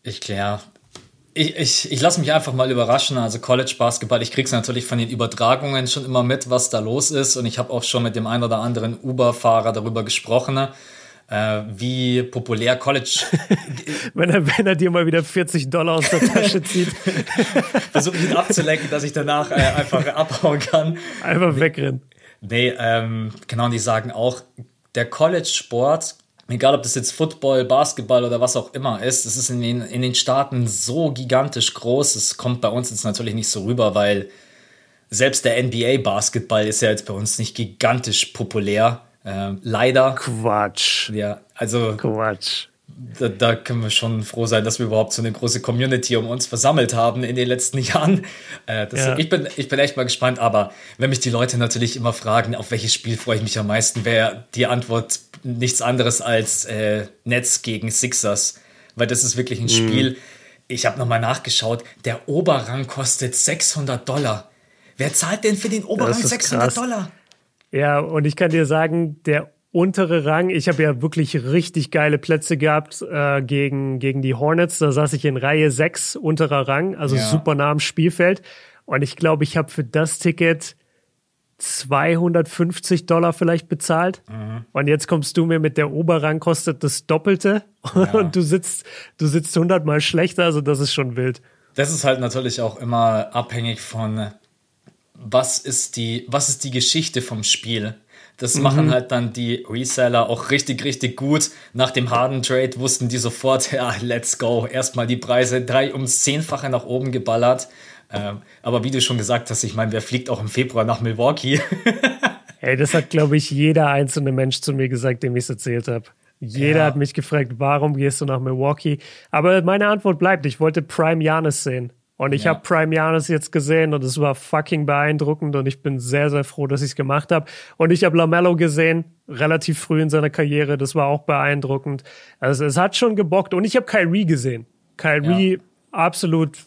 Ich klar. Ich, ich, ich lasse mich einfach mal überraschen. Also College Basketball, ich krieg's natürlich von den Übertragungen schon immer mit, was da los ist. Und ich habe auch schon mit dem einen oder anderen Uber-Fahrer darüber gesprochen äh, wie populär College. wenn, er, wenn er dir mal wieder 40 Dollar aus der Tasche zieht. Versuche ihn abzulenken, dass ich danach äh, einfach abhauen kann. Einfach wegrennen. Nee, ähm, genau, und die sagen auch, der College-Sport, egal ob das jetzt Football, Basketball oder was auch immer ist, das ist in den, in den Staaten so gigantisch groß. Es kommt bei uns jetzt natürlich nicht so rüber, weil selbst der NBA-Basketball ist ja jetzt bei uns nicht gigantisch populär. Ähm, leider. Quatsch. Ja, also. Quatsch. Da, da, können wir schon froh sein, dass wir überhaupt so eine große Community um uns versammelt haben in den letzten Jahren. Äh, das, ja. ich, bin, ich bin echt mal gespannt, aber wenn mich die Leute natürlich immer fragen, auf welches Spiel freue ich mich am meisten, wäre die Antwort nichts anderes als äh, Nets gegen Sixers, weil das ist wirklich ein mhm. Spiel. Ich habe nochmal nachgeschaut, der Oberrang kostet 600 Dollar. Wer zahlt denn für den Oberrang 600 krass. Dollar? Ja, und ich kann dir sagen, der untere Rang, ich habe ja wirklich richtig geile Plätze gehabt äh, gegen, gegen die Hornets. Da saß ich in Reihe 6, unterer Rang, also ja. super nah am Spielfeld. Und ich glaube, ich habe für das Ticket 250 Dollar vielleicht bezahlt. Mhm. Und jetzt kommst du mir mit der Oberrang kostet das Doppelte ja. und du sitzt, du sitzt hundertmal schlechter, also das ist schon wild. Das ist halt natürlich auch immer abhängig von was ist die, was ist die Geschichte vom Spiel. Das mhm. machen halt dann die Reseller auch richtig, richtig gut. Nach dem harten Trade wussten die sofort, ja, let's go. Erstmal die Preise drei ums Zehnfache nach oben geballert. Ähm, aber wie du schon gesagt hast, ich meine, wer fliegt auch im Februar nach Milwaukee? Hey, das hat, glaube ich, jeder einzelne Mensch zu mir gesagt, dem ich es erzählt habe. Jeder ja. hat mich gefragt, warum gehst du nach Milwaukee? Aber meine Antwort bleibt, ich wollte Prime Janis sehen. Und ich ja. habe Prime Janis jetzt gesehen und es war fucking beeindruckend und ich bin sehr, sehr froh, dass ich es gemacht habe. Und ich habe LaMelo gesehen, relativ früh in seiner Karriere, das war auch beeindruckend. Also es hat schon gebockt und ich habe Kyrie gesehen. Kyrie ja. absolut,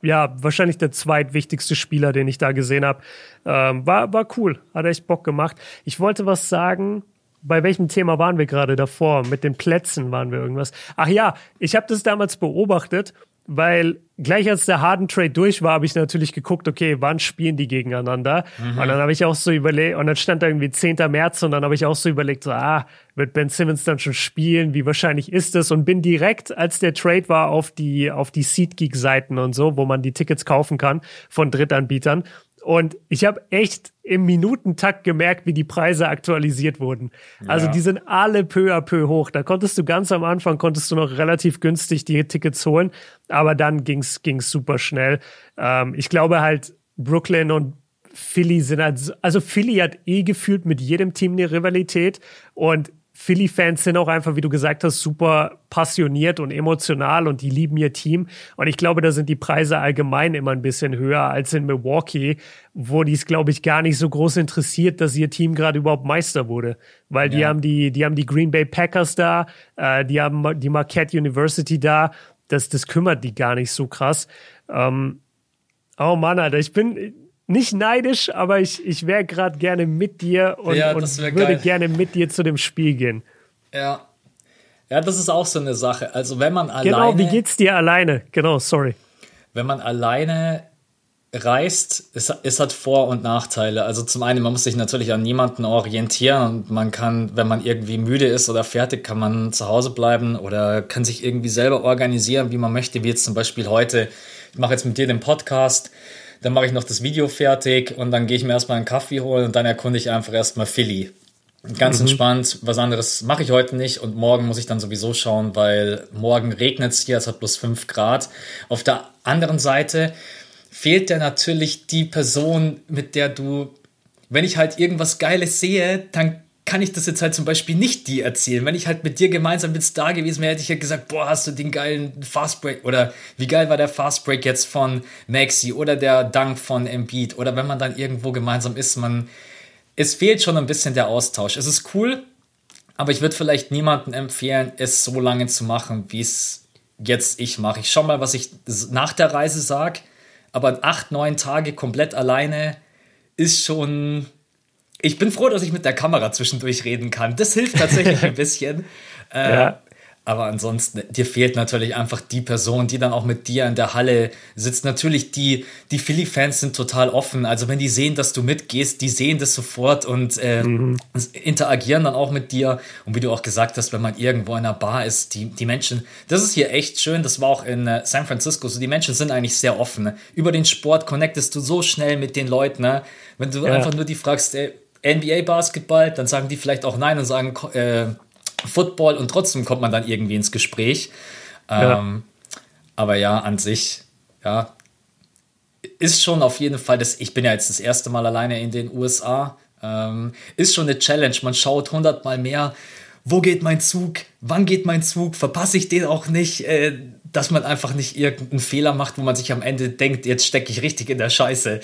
ja, wahrscheinlich der zweitwichtigste Spieler, den ich da gesehen habe. Ähm, war, war cool, hat echt Bock gemacht. Ich wollte was sagen, bei welchem Thema waren wir gerade davor? Mit den Plätzen waren wir irgendwas. Ach ja, ich habe das damals beobachtet weil gleich als der Harden Trade durch war, habe ich natürlich geguckt, okay, wann spielen die gegeneinander? Mhm. Und dann habe ich auch so überlegt, und dann stand da irgendwie 10. März und dann habe ich auch so überlegt, so, ah, wird Ben Simmons dann schon spielen? Wie wahrscheinlich ist es? Und bin direkt, als der Trade war, auf die, auf die SeatGeek-Seiten und so, wo man die Tickets kaufen kann von Drittanbietern und ich habe echt im Minutentakt gemerkt, wie die Preise aktualisiert wurden. Also ja. die sind alle peu à peu hoch. Da konntest du ganz am Anfang, konntest du noch relativ günstig die Tickets holen, aber dann ging's ging's super schnell. Ähm, ich glaube halt, Brooklyn und Philly sind halt, also Philly hat eh gefühlt mit jedem Team eine Rivalität und Philly-Fans sind auch einfach, wie du gesagt hast, super passioniert und emotional und die lieben ihr Team. Und ich glaube, da sind die Preise allgemein immer ein bisschen höher als in Milwaukee, wo die es, glaube ich, gar nicht so groß interessiert, dass ihr Team gerade überhaupt Meister wurde. Weil die ja. haben die, die haben die Green Bay Packers da, äh, die haben die Marquette University da. Das, das kümmert die gar nicht so krass. Ähm, oh Mann, Alter, ich bin, nicht neidisch, aber ich, ich wäre gerade gerne mit dir und, ja, und würde geil. gerne mit dir zu dem Spiel gehen. Ja. Ja, das ist auch so eine Sache. Also, wenn man alleine. Genau, wie geht's dir alleine? Genau, sorry. Wenn man alleine reist, es, es hat Vor- und Nachteile. Also zum einen, man muss sich natürlich an niemanden orientieren und man kann, wenn man irgendwie müde ist oder fertig, kann man zu Hause bleiben oder kann sich irgendwie selber organisieren, wie man möchte, wie jetzt zum Beispiel heute. Ich mache jetzt mit dir den Podcast dann mache ich noch das Video fertig und dann gehe ich mir erstmal einen Kaffee holen und dann erkunde ich einfach erstmal Philly. Ganz mhm. entspannt, was anderes mache ich heute nicht und morgen muss ich dann sowieso schauen, weil morgen regnet es hier, es hat plus 5 Grad. Auf der anderen Seite fehlt dir natürlich die Person, mit der du, wenn ich halt irgendwas Geiles sehe, dann kann ich das jetzt halt zum Beispiel nicht dir erzählen. Wenn ich halt mit dir gemeinsam mit Star gewesen wäre, hätte ich ja gesagt, boah, hast du den geilen Fastbreak oder wie geil war der Fastbreak jetzt von Maxi oder der Dank von Embiid oder wenn man dann irgendwo gemeinsam ist, man, es fehlt schon ein bisschen der Austausch. Es ist cool, aber ich würde vielleicht niemandem empfehlen, es so lange zu machen, wie es jetzt ich mache. Ich schau mal, was ich nach der Reise sage, aber acht, neun Tage komplett alleine ist schon ich bin froh, dass ich mit der Kamera zwischendurch reden kann. Das hilft tatsächlich ein bisschen. Äh, ja. Aber ansonsten, dir fehlt natürlich einfach die Person, die dann auch mit dir in der Halle sitzt. Natürlich, die, die Philly-Fans sind total offen. Also wenn die sehen, dass du mitgehst, die sehen das sofort und äh, mhm. interagieren dann auch mit dir. Und wie du auch gesagt hast, wenn man irgendwo in einer Bar ist, die, die Menschen, das ist hier echt schön. Das war auch in äh, San Francisco so. Die Menschen sind eigentlich sehr offen. Über den Sport connectest du so schnell mit den Leuten. Ne? Wenn du ja. einfach nur die fragst, ey, NBA-Basketball, dann sagen die vielleicht auch nein und sagen äh, Football und trotzdem kommt man dann irgendwie ins Gespräch. Ja. Ähm, aber ja, an sich, ja, ist schon auf jeden Fall, das, ich bin ja jetzt das erste Mal alleine in den USA, ähm, ist schon eine Challenge. Man schaut hundertmal mehr, wo geht mein Zug, wann geht mein Zug, verpasse ich den auch nicht, äh, dass man einfach nicht irgendeinen Fehler macht, wo man sich am Ende denkt, jetzt stecke ich richtig in der Scheiße.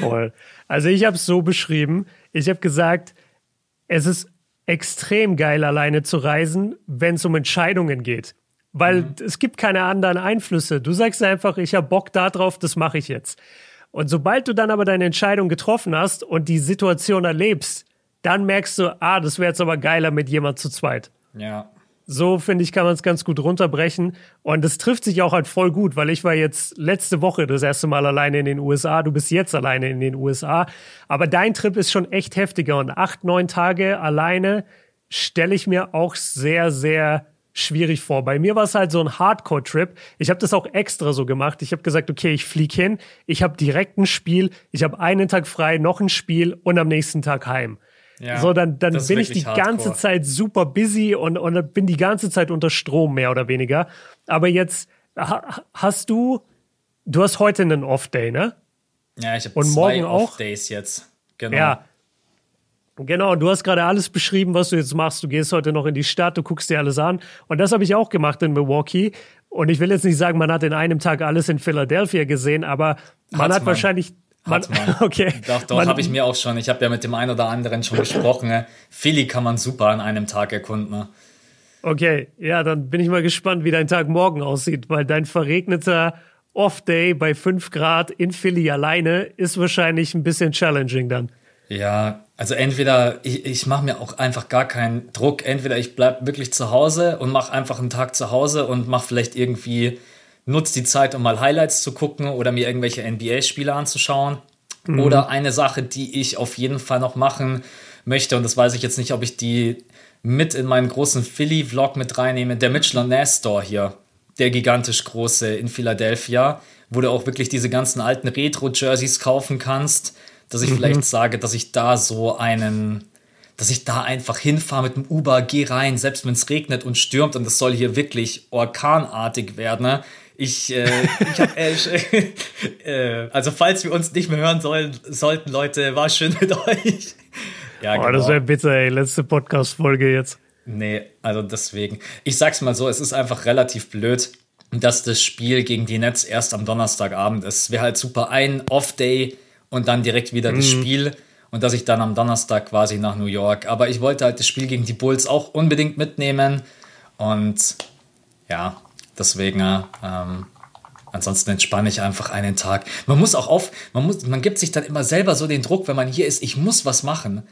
Voll. Also ich habe es so beschrieben, ich habe gesagt, es ist extrem geil, alleine zu reisen, wenn es um Entscheidungen geht. Weil mhm. es gibt keine anderen Einflüsse. Du sagst einfach, ich habe Bock darauf, das mache ich jetzt. Und sobald du dann aber deine Entscheidung getroffen hast und die Situation erlebst, dann merkst du, ah, das wäre jetzt aber geiler mit jemand zu zweit. Ja. So finde ich, kann man es ganz gut runterbrechen. Und es trifft sich auch halt voll gut, weil ich war jetzt letzte Woche das erste Mal alleine in den USA. Du bist jetzt alleine in den USA. Aber dein Trip ist schon echt heftiger. Und acht, neun Tage alleine stelle ich mir auch sehr, sehr schwierig vor. Bei mir war es halt so ein Hardcore-Trip. Ich habe das auch extra so gemacht. Ich habe gesagt, okay, ich fliege hin, ich habe direkt ein Spiel, ich habe einen Tag frei, noch ein Spiel und am nächsten Tag heim. Ja, so, dann, dann bin ich die hardcore. ganze Zeit super busy und, und bin die ganze Zeit unter Strom, mehr oder weniger. Aber jetzt hast du, du hast heute einen Off-Day, ne? Ja, ich habe zwei Off-Days jetzt. Genau. Ja. Genau, du hast gerade alles beschrieben, was du jetzt machst. Du gehst heute noch in die Stadt, du guckst dir alles an. Und das habe ich auch gemacht in Milwaukee. Und ich will jetzt nicht sagen, man hat in einem Tag alles in Philadelphia gesehen, aber man hat, hat man. wahrscheinlich hat man. Okay. Doch, doch, habe ich mir auch schon. Ich habe ja mit dem einen oder anderen schon gesprochen. Ne? Philly kann man super an einem Tag erkunden. Ne? Okay, ja, dann bin ich mal gespannt, wie dein Tag morgen aussieht, weil dein verregneter Off-Day bei 5 Grad in Philly alleine ist wahrscheinlich ein bisschen challenging dann. Ja, Also entweder ich, ich mache mir auch einfach gar keinen Druck. Entweder ich bleib wirklich zu Hause und mache einfach einen Tag zu Hause und mache vielleicht irgendwie, nutze die Zeit, um mal Highlights zu gucken oder mir irgendwelche NBA-Spiele anzuschauen. Mhm. Oder eine Sache, die ich auf jeden Fall noch machen möchte, und das weiß ich jetzt nicht, ob ich die mit in meinen großen Philly-Vlog mit reinnehme, der Mitchell Nass Store hier, der gigantisch große in Philadelphia, wo du auch wirklich diese ganzen alten Retro-Jerseys kaufen kannst dass ich mhm. vielleicht sage, dass ich da so einen, dass ich da einfach hinfahre mit dem Uber, geh rein, selbst wenn es regnet und stürmt und es soll hier wirklich orkanartig werden. Ne? Ich, äh, ich hab, äh, äh, also falls wir uns nicht mehr hören sollen, sollten, Leute, war schön mit euch. Ja, oh, genau. das wäre bitter, ey, letzte Podcast-Folge jetzt. Nee, also deswegen. Ich sag's mal so, es ist einfach relativ blöd, dass das Spiel gegen die Nets erst am Donnerstagabend ist. Es wäre halt super, ein Off-Day und dann direkt wieder mhm. das Spiel und dass ich dann am Donnerstag quasi nach New York. Aber ich wollte halt das Spiel gegen die Bulls auch unbedingt mitnehmen und ja, deswegen ähm, ansonsten entspanne ich einfach einen Tag. Man muss auch auf, man muss, man gibt sich dann immer selber so den Druck, wenn man hier ist, ich muss was machen.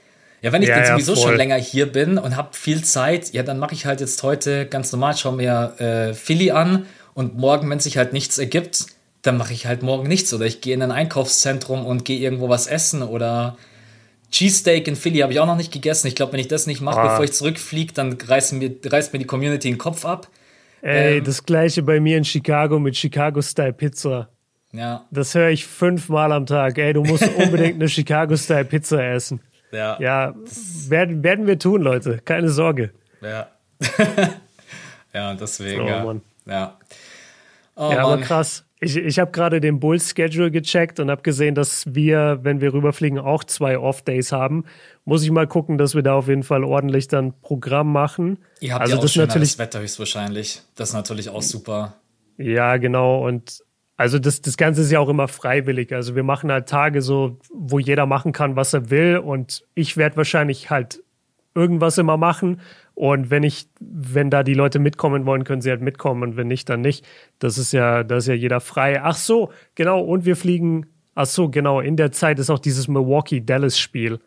Ja, wenn ich ja, dann sowieso ja, schon länger hier bin und habe viel Zeit, ja, dann mache ich halt jetzt heute ganz normal, schaue mir äh, Philly an und morgen, wenn sich halt nichts ergibt, dann mache ich halt morgen nichts oder ich gehe in ein Einkaufszentrum und gehe irgendwo was essen oder Cheesesteak in Philly habe ich auch noch nicht gegessen. Ich glaube, wenn ich das nicht mache, ah. bevor ich zurückfliege, dann reißt mir, reißt mir die Community den Kopf ab. Ey, ähm, das gleiche bei mir in Chicago mit Chicago-Style Pizza. Ja. Das höre ich fünfmal am Tag. Ey, du musst unbedingt eine Chicago-Style Pizza essen. Ja. Ja, werden, werden wir tun, Leute. Keine Sorge. Ja. ja, deswegen. Oh, ja. Ja, oh, ja aber krass. Ich, ich habe gerade den Bulls-Schedule gecheckt und habe gesehen, dass wir, wenn wir rüberfliegen, auch zwei Off-Days haben. Muss ich mal gucken, dass wir da auf jeden Fall ordentlich dann Programm machen. Ihr habt also ja auch das natürlich das Wetter höchstwahrscheinlich. Das ist natürlich auch super. Ja, genau. Und also das, das Ganze ist ja auch immer freiwillig. Also wir machen halt Tage so, wo jeder machen kann, was er will. Und ich werde wahrscheinlich halt irgendwas immer machen. Und wenn ich, wenn da die Leute mitkommen wollen, können sie halt mitkommen und wenn nicht, dann nicht. Das ist ja, da ist ja jeder frei. Ach so, genau. Und wir fliegen. Ach so, genau. In der Zeit ist auch dieses Milwaukee-Dallas-Spiel.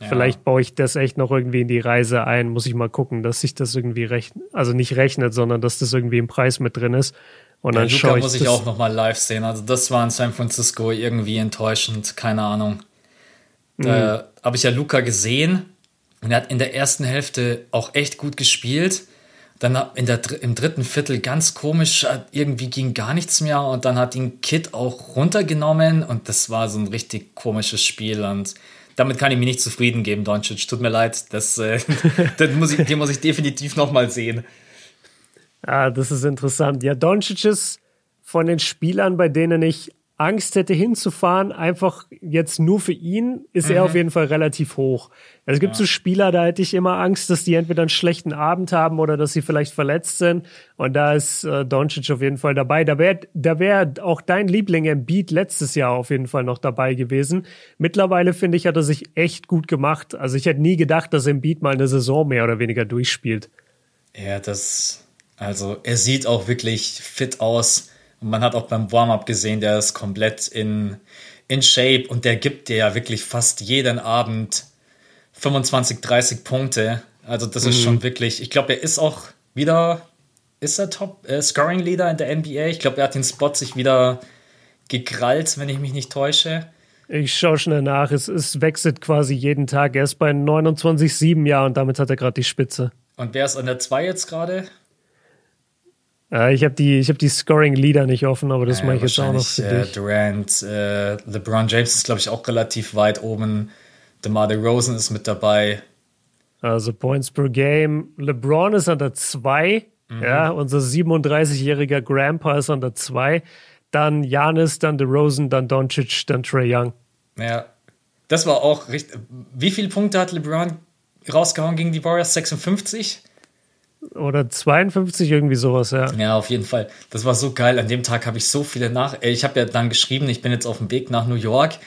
Ja. Vielleicht baue ich das echt noch irgendwie in die Reise ein. Muss ich mal gucken, dass sich das irgendwie rechnet, also nicht rechnet, sondern dass das irgendwie im Preis mit drin ist. Und ja, dann Luca schaue ich muss ich auch noch mal live sehen. Also das war in San Francisco irgendwie enttäuschend. Keine Ahnung. Da mhm. habe ich ja Luca gesehen und er hat in der ersten Hälfte auch echt gut gespielt. Dann in der, im dritten Viertel ganz komisch, irgendwie ging gar nichts mehr und dann hat ihn Kid auch runtergenommen und das war so ein richtig komisches Spiel und damit kann ich mich nicht zufrieden geben, Doncic. Tut mir leid, das, äh, das muss ich, den muss ich definitiv nochmal sehen. Ah, das ist interessant. Ja, Doncic ist von den Spielern, bei denen ich Angst hätte hinzufahren, einfach jetzt nur für ihn, ist mhm. er auf jeden Fall relativ hoch. Es gibt ja. so Spieler, da hätte ich immer Angst, dass die entweder einen schlechten Abend haben oder dass sie vielleicht verletzt sind. Und da ist äh, Doncic auf jeden Fall dabei. Da wäre da wär auch dein Liebling im Beat letztes Jahr auf jeden Fall noch dabei gewesen. Mittlerweile finde ich, hat er sich echt gut gemacht. Also ich hätte nie gedacht, dass im Beat mal eine Saison mehr oder weniger durchspielt. Ja, das, also er sieht auch wirklich fit aus und man hat auch beim Warm-up gesehen, der ist komplett in, in Shape und der gibt dir ja wirklich fast jeden Abend 25, 30 Punkte. Also das mhm. ist schon wirklich, ich glaube, er ist auch wieder, ist er Top äh, Scoring Leader in der NBA? Ich glaube, er hat den Spot sich wieder gekrallt, wenn ich mich nicht täusche. Ich schaue schnell nach. Es, es wechselt quasi jeden Tag. Er ist bei 29,7 Jahren und damit hat er gerade die Spitze. Und wer ist an der 2 jetzt gerade? Äh, ich habe die, hab die Scoring-Leader nicht offen, aber das äh, mache ich jetzt auch noch für äh, dich. Durant, äh, LeBron James ist, glaube ich, auch relativ weit oben. DeMar DeRozan ist mit dabei. Also Points per Game. LeBron ist an der 2. Mhm. Ja, unser 37-jähriger Grandpa ist an der 2. Dann Janis, dann DeRozan, dann Doncic, dann Trey Young. Ja, das war auch richtig. Wie viele Punkte hat LeBron rausgehauen gegen die Warriors? 56? Oder 52, irgendwie sowas, ja. Ja, auf jeden Fall. Das war so geil. An dem Tag habe ich so viele nach. Ich habe ja dann geschrieben, ich bin jetzt auf dem Weg nach New York.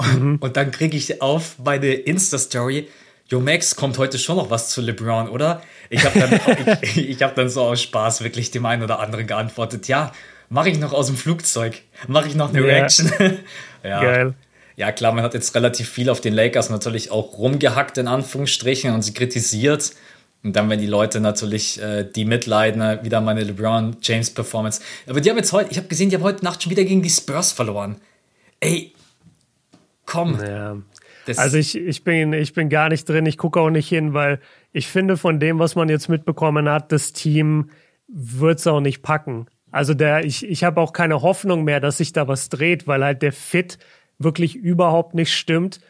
Mhm. Und dann kriege ich auf meine Insta-Story, Yo Max, kommt heute schon noch was zu LeBron, oder? Ich habe dann, ich, ich hab dann so aus Spaß wirklich dem einen oder anderen geantwortet, ja, mache ich noch aus dem Flugzeug, mache ich noch eine yeah. Reaction. ja. Geil. ja klar, man hat jetzt relativ viel auf den Lakers natürlich auch rumgehackt, in Anführungsstrichen, und sie kritisiert. Und dann, wenn die Leute natürlich, äh, die mitleiden, äh, wieder meine LeBron James Performance. Aber die haben jetzt heute, ich habe gesehen, die haben heute Nacht schon wieder gegen die Spurs verloren. Ey, komm. Ja. also ich, ich, bin, ich bin gar nicht drin, ich gucke auch nicht hin, weil ich finde, von dem, was man jetzt mitbekommen hat, das Team wird es auch nicht packen. Also der, ich, ich habe auch keine Hoffnung mehr, dass sich da was dreht, weil halt der Fit wirklich überhaupt nicht stimmt.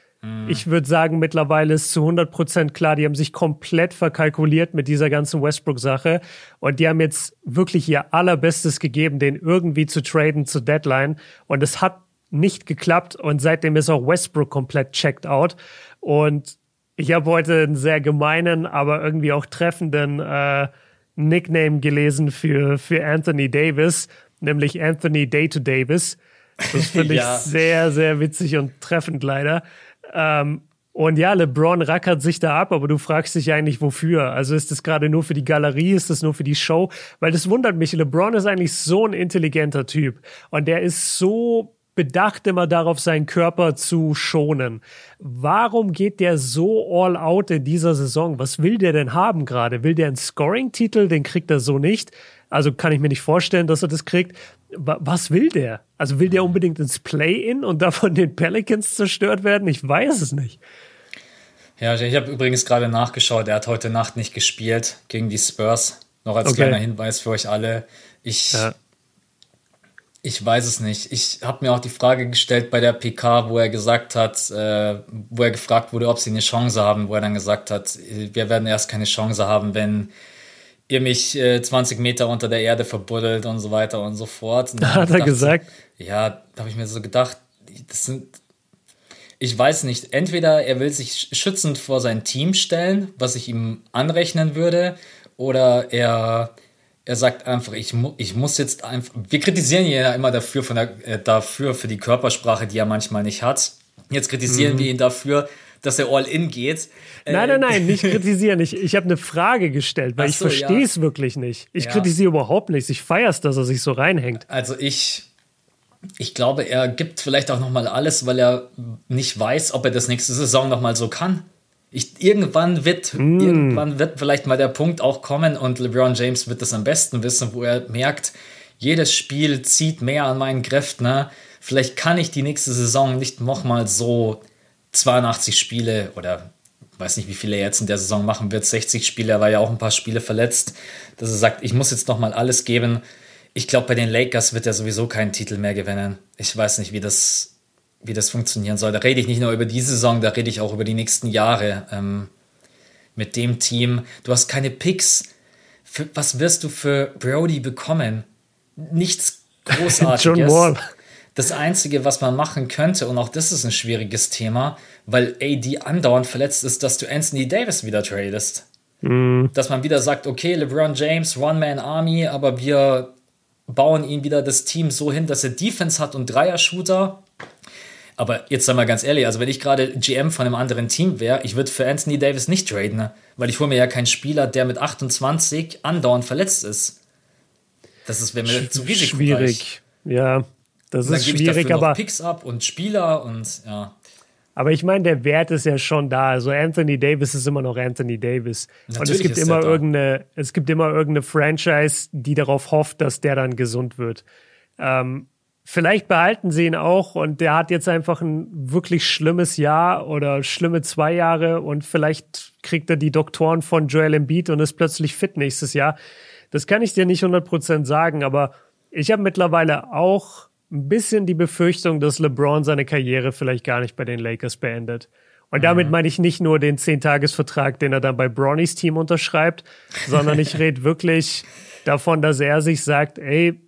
Ich würde sagen, mittlerweile ist zu 100 Prozent klar, die haben sich komplett verkalkuliert mit dieser ganzen Westbrook-Sache. Und die haben jetzt wirklich ihr allerbestes gegeben, den irgendwie zu traden zur Deadline. Und es hat nicht geklappt. Und seitdem ist auch Westbrook komplett checked out. Und ich habe heute einen sehr gemeinen, aber irgendwie auch treffenden äh, Nickname gelesen für, für Anthony Davis, nämlich Anthony Day to Davis. Das finde ich ja. sehr, sehr witzig und treffend leider. Ähm, und ja, LeBron rackert sich da ab, aber du fragst dich eigentlich wofür. Also ist das gerade nur für die Galerie, ist das nur für die Show? Weil das wundert mich. LeBron ist eigentlich so ein intelligenter Typ und der ist so bedacht immer darauf, seinen Körper zu schonen. Warum geht der so all out in dieser Saison? Was will der denn haben gerade? Will der einen Scoring-Titel? Den kriegt er so nicht. Also kann ich mir nicht vorstellen, dass er das kriegt. Was will der? Also will der unbedingt ins Play-In und davon den Pelicans zerstört werden? Ich weiß es nicht. Ja, ich habe übrigens gerade nachgeschaut. Er hat heute Nacht nicht gespielt gegen die Spurs. Noch als okay. kleiner Hinweis für euch alle. Ich ja. Ich weiß es nicht. Ich habe mir auch die Frage gestellt bei der PK, wo er gesagt hat, äh, wo er gefragt wurde, ob sie eine Chance haben, wo er dann gesagt hat, wir werden erst keine Chance haben, wenn ihr mich äh, 20 Meter unter der Erde verbuddelt und so weiter und so fort. Und da hat er gedacht, gesagt. Ja, da habe ich mir so gedacht, das sind, ich weiß nicht, entweder er will sich schützend vor sein Team stellen, was ich ihm anrechnen würde, oder er er sagt einfach, ich, mu ich muss jetzt einfach. Wir kritisieren ihn ja immer dafür, von der, äh, dafür für die Körpersprache, die er manchmal nicht hat. Jetzt kritisieren mhm. wir ihn dafür, dass er all in geht. Nein, nein, nein, nicht kritisieren. Ich, ich habe eine Frage gestellt, weil so, ich verstehe es ja. wirklich nicht. Ich ja. kritisiere überhaupt nichts. Ich feier's, dass er sich so reinhängt. Also ich, ich glaube, er gibt vielleicht auch noch mal alles, weil er nicht weiß, ob er das nächste Saison noch mal so kann. Ich, irgendwann wird, mm. irgendwann wird vielleicht mal der Punkt auch kommen und LeBron James wird das am besten wissen, wo er merkt, jedes Spiel zieht mehr an meinen Kräften. Ne? Vielleicht kann ich die nächste Saison nicht nochmal so 82 Spiele oder weiß nicht, wie viele er jetzt in der Saison machen wird, 60 Spiele, er war ja auch ein paar Spiele verletzt, dass er sagt, ich muss jetzt nochmal alles geben. Ich glaube, bei den Lakers wird er sowieso keinen Titel mehr gewinnen. Ich weiß nicht, wie das wie das funktionieren soll. Da rede ich nicht nur über diese Saison, da rede ich auch über die nächsten Jahre ähm, mit dem Team. Du hast keine Picks. Für, was wirst du für Brody bekommen? Nichts Großartiges. John Wall. Das Einzige, was man machen könnte, und auch das ist ein schwieriges Thema, weil AD andauernd verletzt ist, dass du Anthony Davis wieder tradest. Mm. Dass man wieder sagt, okay, LeBron James, One-Man-Army, aber wir bauen ihn wieder das Team so hin, dass er Defense hat und Dreier-Shooter aber jetzt sei mal ganz ehrlich, also wenn ich gerade GM von einem anderen Team wäre, ich würde für Anthony Davis nicht traden, ne? weil ich hole mir ja keinen Spieler, der mit 28 andauernd verletzt ist. Das ist wäre mir zu risikoreich. Schwierig, ja, das ist schwierig, aber Picks ab und Spieler und ja. Aber ich meine, der Wert ist ja schon da. Also Anthony Davis ist immer noch Anthony Davis. Natürlich und es gibt immer irgendeine, es gibt immer irgendeine Franchise, die darauf hofft, dass der dann gesund wird. Ähm, Vielleicht behalten sie ihn auch und der hat jetzt einfach ein wirklich schlimmes Jahr oder schlimme zwei Jahre und vielleicht kriegt er die Doktoren von Joel Embiid und ist plötzlich fit nächstes Jahr. Das kann ich dir nicht 100% sagen, aber ich habe mittlerweile auch ein bisschen die Befürchtung, dass LeBron seine Karriere vielleicht gar nicht bei den Lakers beendet. Und damit mhm. meine ich nicht nur den Zehntagesvertrag, den er dann bei Brownies Team unterschreibt, sondern ich rede wirklich davon, dass er sich sagt, ey,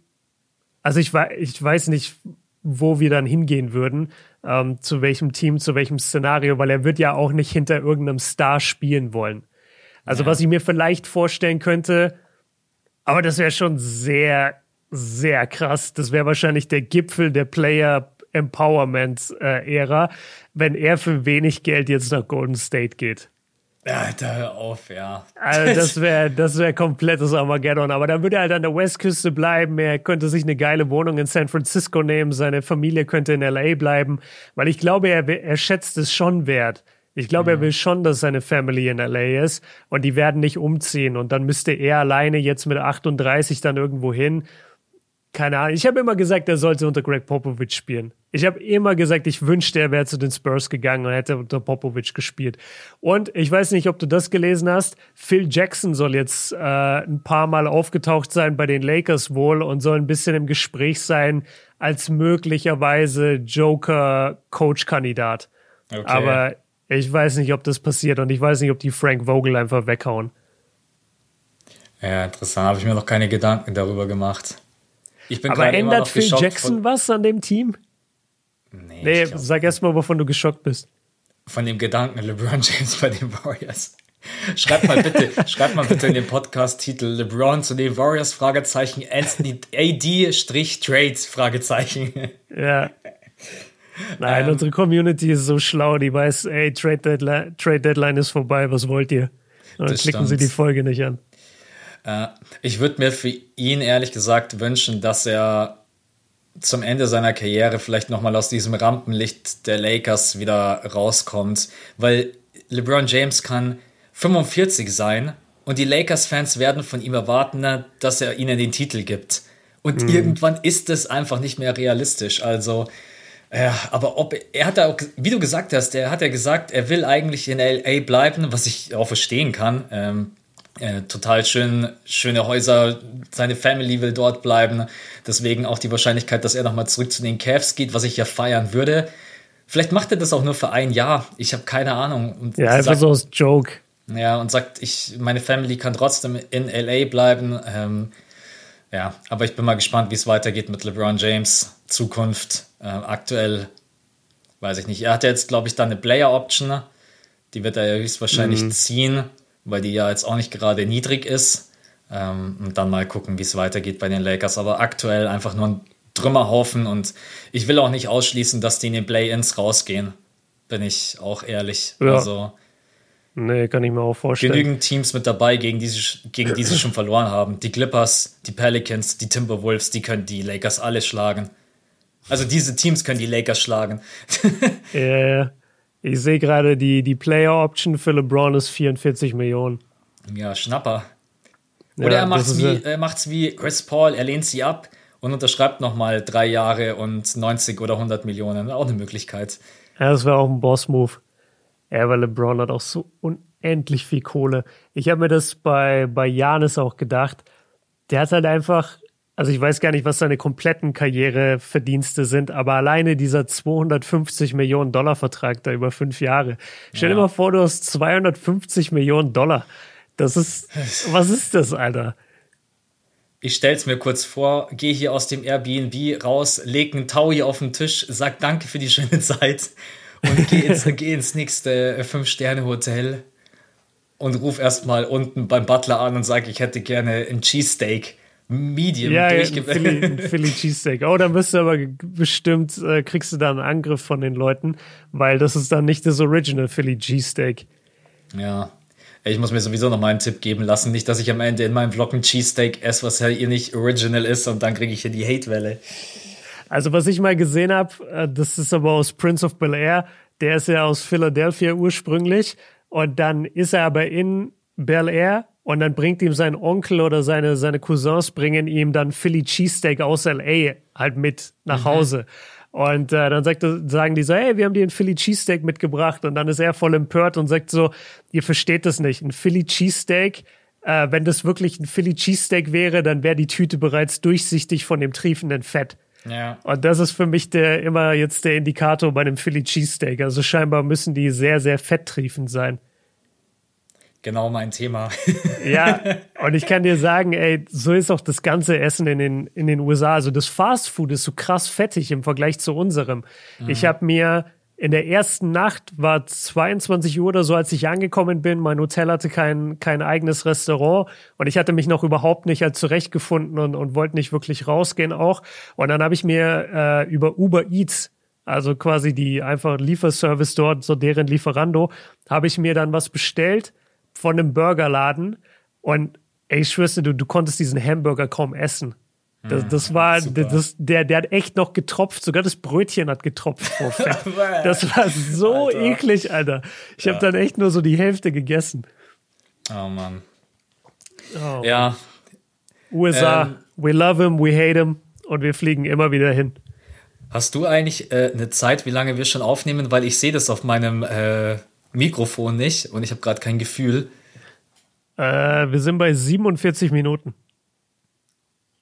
also ich, ich weiß nicht, wo wir dann hingehen würden, ähm, zu welchem Team, zu welchem Szenario, weil er wird ja auch nicht hinter irgendeinem Star spielen wollen. Also ja. was ich mir vielleicht vorstellen könnte, aber das wäre schon sehr, sehr krass. Das wäre wahrscheinlich der Gipfel der Player Empowerment äh, Ära, wenn er für wenig Geld jetzt nach Golden State geht. Da hör auf, ja. Also das wäre das wär komplettes Armageddon. Aber dann würde er halt an der Westküste bleiben. Er könnte sich eine geile Wohnung in San Francisco nehmen. Seine Familie könnte in L.A. bleiben. Weil ich glaube, er, er schätzt es schon wert. Ich glaube, mhm. er will schon, dass seine Family in L.A. ist. Und die werden nicht umziehen. Und dann müsste er alleine jetzt mit 38 dann irgendwo hin keine Ahnung. Ich habe immer gesagt, er sollte unter Greg Popovich spielen. Ich habe immer gesagt, ich wünschte, er wäre zu den Spurs gegangen und hätte unter Popovich gespielt. Und ich weiß nicht, ob du das gelesen hast. Phil Jackson soll jetzt äh, ein paar Mal aufgetaucht sein bei den Lakers wohl und soll ein bisschen im Gespräch sein als möglicherweise Joker-Coach-Kandidat. Okay. Aber ich weiß nicht, ob das passiert und ich weiß nicht, ob die Frank Vogel einfach weghauen. Ja, interessant. Habe ich mir noch keine Gedanken darüber gemacht. Ich bin Aber ändert Phil Jackson was an dem Team? Nee, nee sag erst mal, wovon du geschockt bist. Von dem Gedanken LeBron James bei den Warriors. Schreibt mal bitte, schreibt mal bitte in den Podcast-Titel LeBron zu den Warriors Fragezeichen Anthony AD Fragezeichen. Ja. Nein, ähm, unsere Community ist so schlau, die weiß, ey, Trade Deadline, Trade Deadline ist vorbei, was wollt ihr? Und dann klicken stimmt. sie die Folge nicht an. Äh, ich würde mir für ihn ehrlich gesagt wünschen, dass er zum Ende seiner Karriere vielleicht nochmal aus diesem Rampenlicht der Lakers wieder rauskommt, weil LeBron James kann 45 sein und die Lakers-Fans werden von ihm erwarten, dass er ihnen den Titel gibt. Und mhm. irgendwann ist es einfach nicht mehr realistisch. Also, ja, aber ob er hat auch, wie du gesagt hast, er hat ja gesagt, er will eigentlich in LA bleiben, was ich auch verstehen kann. Ähm, äh, total schön, schöne Häuser, seine Family will dort bleiben. Deswegen auch die Wahrscheinlichkeit, dass er nochmal zurück zu den Cavs geht, was ich ja feiern würde. Vielleicht macht er das auch nur für ein Jahr. Ich habe keine Ahnung. Und ja, einfach sagt, so als Joke. Ja, und sagt, ich, meine Family kann trotzdem in LA bleiben. Ähm, ja, aber ich bin mal gespannt, wie es weitergeht mit LeBron James. Zukunft. Äh, aktuell weiß ich nicht. Er hat ja jetzt, glaube ich, da eine Player-Option. Die wird er ja höchstwahrscheinlich mhm. ziehen weil die ja jetzt auch nicht gerade niedrig ist. Ähm, und dann mal gucken, wie es weitergeht bei den Lakers. Aber aktuell einfach nur ein Trümmerhaufen und ich will auch nicht ausschließen, dass die in den Play-Ins rausgehen. Bin ich auch ehrlich. Ja. Also. Nee, kann ich mir auch vorstellen. Genügend Teams mit dabei, gegen die, sie, gegen die sie schon verloren haben. Die Clippers, die Pelicans, die Timberwolves, die können die Lakers alle schlagen. Also diese Teams können die Lakers schlagen. Ja, yeah. Ich sehe gerade, die, die Player-Option für LeBron ist 44 Millionen. Ja, Schnapper. Oder ja, er macht's wie, er macht's wie Chris Paul, er lehnt sie ab und unterschreibt nochmal drei Jahre und 90 oder 100 Millionen. Auch eine Möglichkeit. Ja, das wäre auch ein Boss-Move. Ja, weil LeBron hat auch so unendlich viel Kohle. Ich habe mir das bei, bei Janis auch gedacht. Der hat halt einfach also ich weiß gar nicht, was seine kompletten Karriereverdienste sind, aber alleine dieser 250 Millionen Dollar Vertrag da über fünf Jahre. Stell ja. dir mal vor, du hast 250 Millionen Dollar. Das ist, was ist das, Alter? Ich stell's mir kurz vor, gehe hier aus dem Airbnb raus, leg einen Tau hier auf den Tisch, sag danke für die schöne Zeit und geh ins, geh ins nächste Fünf-Sterne-Hotel und ruf erstmal unten beim Butler an und sag, ich hätte gerne ein Cheesesteak Medium ja, durchgewählt. Philly, ein Philly Cheesesteak. Oh, dann bist du aber bestimmt, äh, kriegst du da einen Angriff von den Leuten, weil das ist dann nicht das Original Philly Cheesesteak. Ja. Ich muss mir sowieso noch mal einen Tipp geben lassen. Nicht, dass ich am Ende in meinem Vlog ein Cheesesteak esse, was ja hier nicht original ist und dann kriege ich hier die Hate-Welle. Also, was ich mal gesehen habe, äh, das ist aber aus Prince of Bel Air. Der ist ja aus Philadelphia ursprünglich. Und dann ist er aber in Bel Air und dann bringt ihm sein Onkel oder seine, seine Cousins bringen ihm dann Philly Cheesesteak aus LA halt mit nach mhm. Hause. Und äh, dann sagt, sagen die so, hey, wir haben dir ein Philly Cheesesteak mitgebracht. Und dann ist er voll empört und sagt so, ihr versteht das nicht. Ein Philly Cheesesteak, äh, wenn das wirklich ein Philly Cheesesteak wäre, dann wäre die Tüte bereits durchsichtig von dem triefenden Fett. Ja. Und das ist für mich der immer jetzt der Indikator bei einem Philly Cheesesteak. Also scheinbar müssen die sehr, sehr fetttriefend sein genau mein Thema. ja, und ich kann dir sagen, ey, so ist auch das ganze Essen in den, in den USA. Also das Fast Food ist so krass fettig im Vergleich zu unserem. Mhm. Ich habe mir in der ersten Nacht war 22 Uhr oder so, als ich angekommen bin. Mein Hotel hatte kein, kein eigenes Restaurant und ich hatte mich noch überhaupt nicht als zurechtgefunden und, und wollte nicht wirklich rausgehen auch. Und dann habe ich mir äh, über Uber Eats also quasi die einfach Lieferservice dort, so deren Lieferando, habe ich mir dann was bestellt von einem Burgerladen und ey, ich schwör's dir, du, du konntest diesen Hamburger kaum essen. Das, hm, das war, das, der, der hat echt noch getropft, sogar das Brötchen hat getropft vor Fett. Das war so Alter. eklig, Alter. Ich ja. habe dann echt nur so die Hälfte gegessen. Oh Mann. Oh, ja. USA, ähm, we love him, we hate him und wir fliegen immer wieder hin. Hast du eigentlich äh, eine Zeit, wie lange wir schon aufnehmen? Weil ich sehe das auf meinem äh, Mikrofon nicht und ich habe gerade kein Gefühl. Äh, wir sind bei 47 Minuten.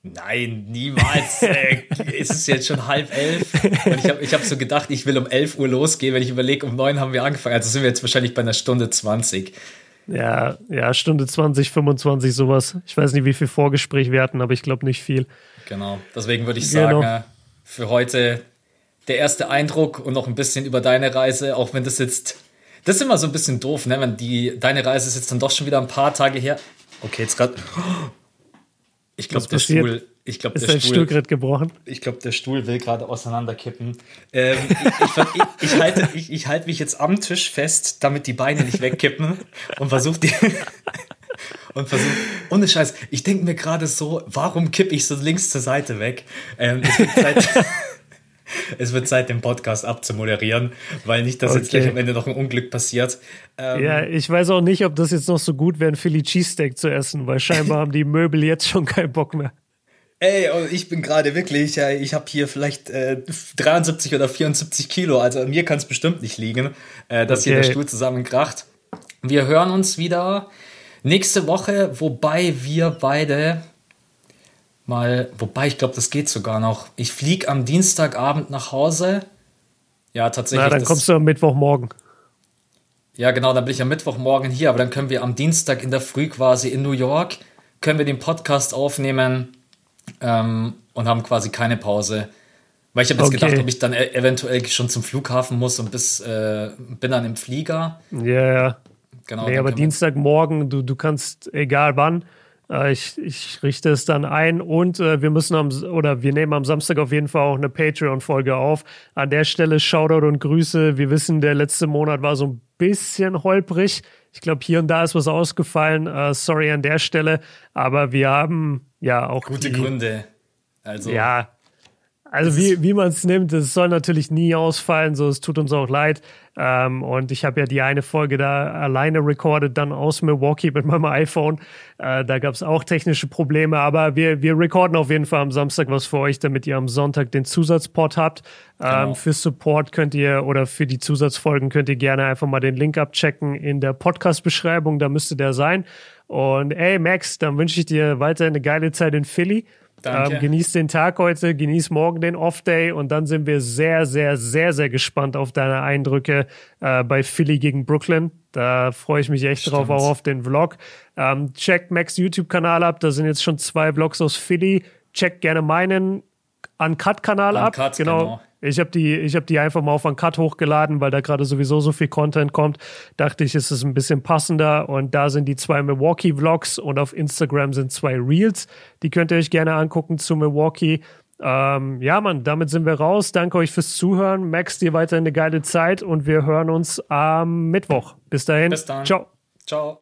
Nein, niemals. äh, es ist jetzt schon halb elf. Und ich habe ich hab so gedacht, ich will um elf Uhr losgehen. Wenn ich überlege, um neun haben wir angefangen. Also sind wir jetzt wahrscheinlich bei einer Stunde zwanzig. Ja, ja, Stunde 20, 25, sowas. Ich weiß nicht, wie viel Vorgespräch wir hatten, aber ich glaube nicht viel. Genau. Deswegen würde ich sagen, genau. Äh, für heute der erste Eindruck und noch ein bisschen über deine Reise, auch wenn das jetzt. Das ist immer so ein bisschen doof, ne? Wenn die, deine Reise ist jetzt dann doch schon wieder ein paar Tage her. Okay, jetzt gerade. Ich glaube, der Stuhl. Ich glaube, der Stuhl, Stuhl gerade gebrochen. Ich glaube, der Stuhl will gerade auseinanderkippen. Ähm, ich, ich, ich, halte, ich, ich halte mich jetzt am Tisch fest, damit die Beine nicht wegkippen und versuche die. und versuche. Ohne Scheiß, ich denke mir gerade so, warum kippe ich so links zur Seite weg? Ähm, es, wird Zeit, es wird Zeit, den Podcast abzumoderieren, weil nicht, dass okay. jetzt gleich am Ende noch ein Unglück passiert. Ähm, ja, ich weiß auch nicht, ob das jetzt noch so gut wäre, ein Philly Cheesesteak zu essen, weil scheinbar haben die Möbel jetzt schon keinen Bock mehr. Ey, ich bin gerade wirklich, ja, ich habe hier vielleicht äh, 73 oder 74 Kilo, also an mir kann es bestimmt nicht liegen, äh, dass okay. hier der Stuhl zusammenkracht. Wir hören uns wieder nächste Woche, wobei wir beide mal, wobei ich glaube, das geht sogar noch. Ich fliege am Dienstagabend nach Hause. Ja, tatsächlich. Na, dann kommst du am Mittwochmorgen. Ja, genau, dann bin ich am Mittwochmorgen hier, aber dann können wir am Dienstag in der Früh quasi in New York, können wir den Podcast aufnehmen ähm, und haben quasi keine Pause. Weil ich habe jetzt okay. gedacht, ob ich dann e eventuell schon zum Flughafen muss und bis äh, bin dann im Flieger. Ja, ja. Genau. Nee, aber Dienstagmorgen, du, du kannst, egal wann, ich, ich richte es dann ein und äh, wir müssen am, oder wir nehmen am Samstag auf jeden Fall auch eine Patreon-Folge auf. An der Stelle Shoutout und Grüße. Wir wissen, der letzte Monat war so ein bisschen holprig. Ich glaube, hier und da ist was ausgefallen. Uh, sorry an der Stelle. Aber wir haben ja auch. Gute die, Gründe. Also. Ja. Also wie, wie man es nimmt, es soll natürlich nie ausfallen, so es tut uns auch leid. Ähm, und ich habe ja die eine Folge da alleine recorded, dann aus Milwaukee mit meinem iPhone. Äh, da gab es auch technische Probleme, aber wir, wir recorden auf jeden Fall am Samstag was für euch, damit ihr am Sonntag den Zusatzport habt. Ähm, genau. Für Support könnt ihr oder für die Zusatzfolgen könnt ihr gerne einfach mal den Link abchecken in der Podcast-Beschreibung, da müsste der sein. Und ey, Max, dann wünsche ich dir weiterhin eine geile Zeit in Philly. Ähm, genieß den Tag heute, genieß morgen den Off-Day und dann sind wir sehr, sehr, sehr, sehr gespannt auf deine Eindrücke äh, bei Philly gegen Brooklyn. Da freue ich mich echt Stimmt. drauf, auch auf den Vlog. Ähm, checkt Max YouTube-Kanal ab, da sind jetzt schon zwei Vlogs aus Philly. Checkt gerne meinen Uncut-Kanal ab. Uncut, genau. genau. Ich habe die, ich hab die einfach mal auf einen Cut hochgeladen, weil da gerade sowieso so viel Content kommt. Dachte ich, ist es ein bisschen passender. Und da sind die zwei Milwaukee-Vlogs und auf Instagram sind zwei Reels. Die könnt ihr euch gerne angucken zu Milwaukee. Ähm, ja, Mann, damit sind wir raus. Danke euch fürs Zuhören. Max, dir weiter eine geile Zeit und wir hören uns am Mittwoch. Bis dahin. Bis dann. Ciao. Ciao.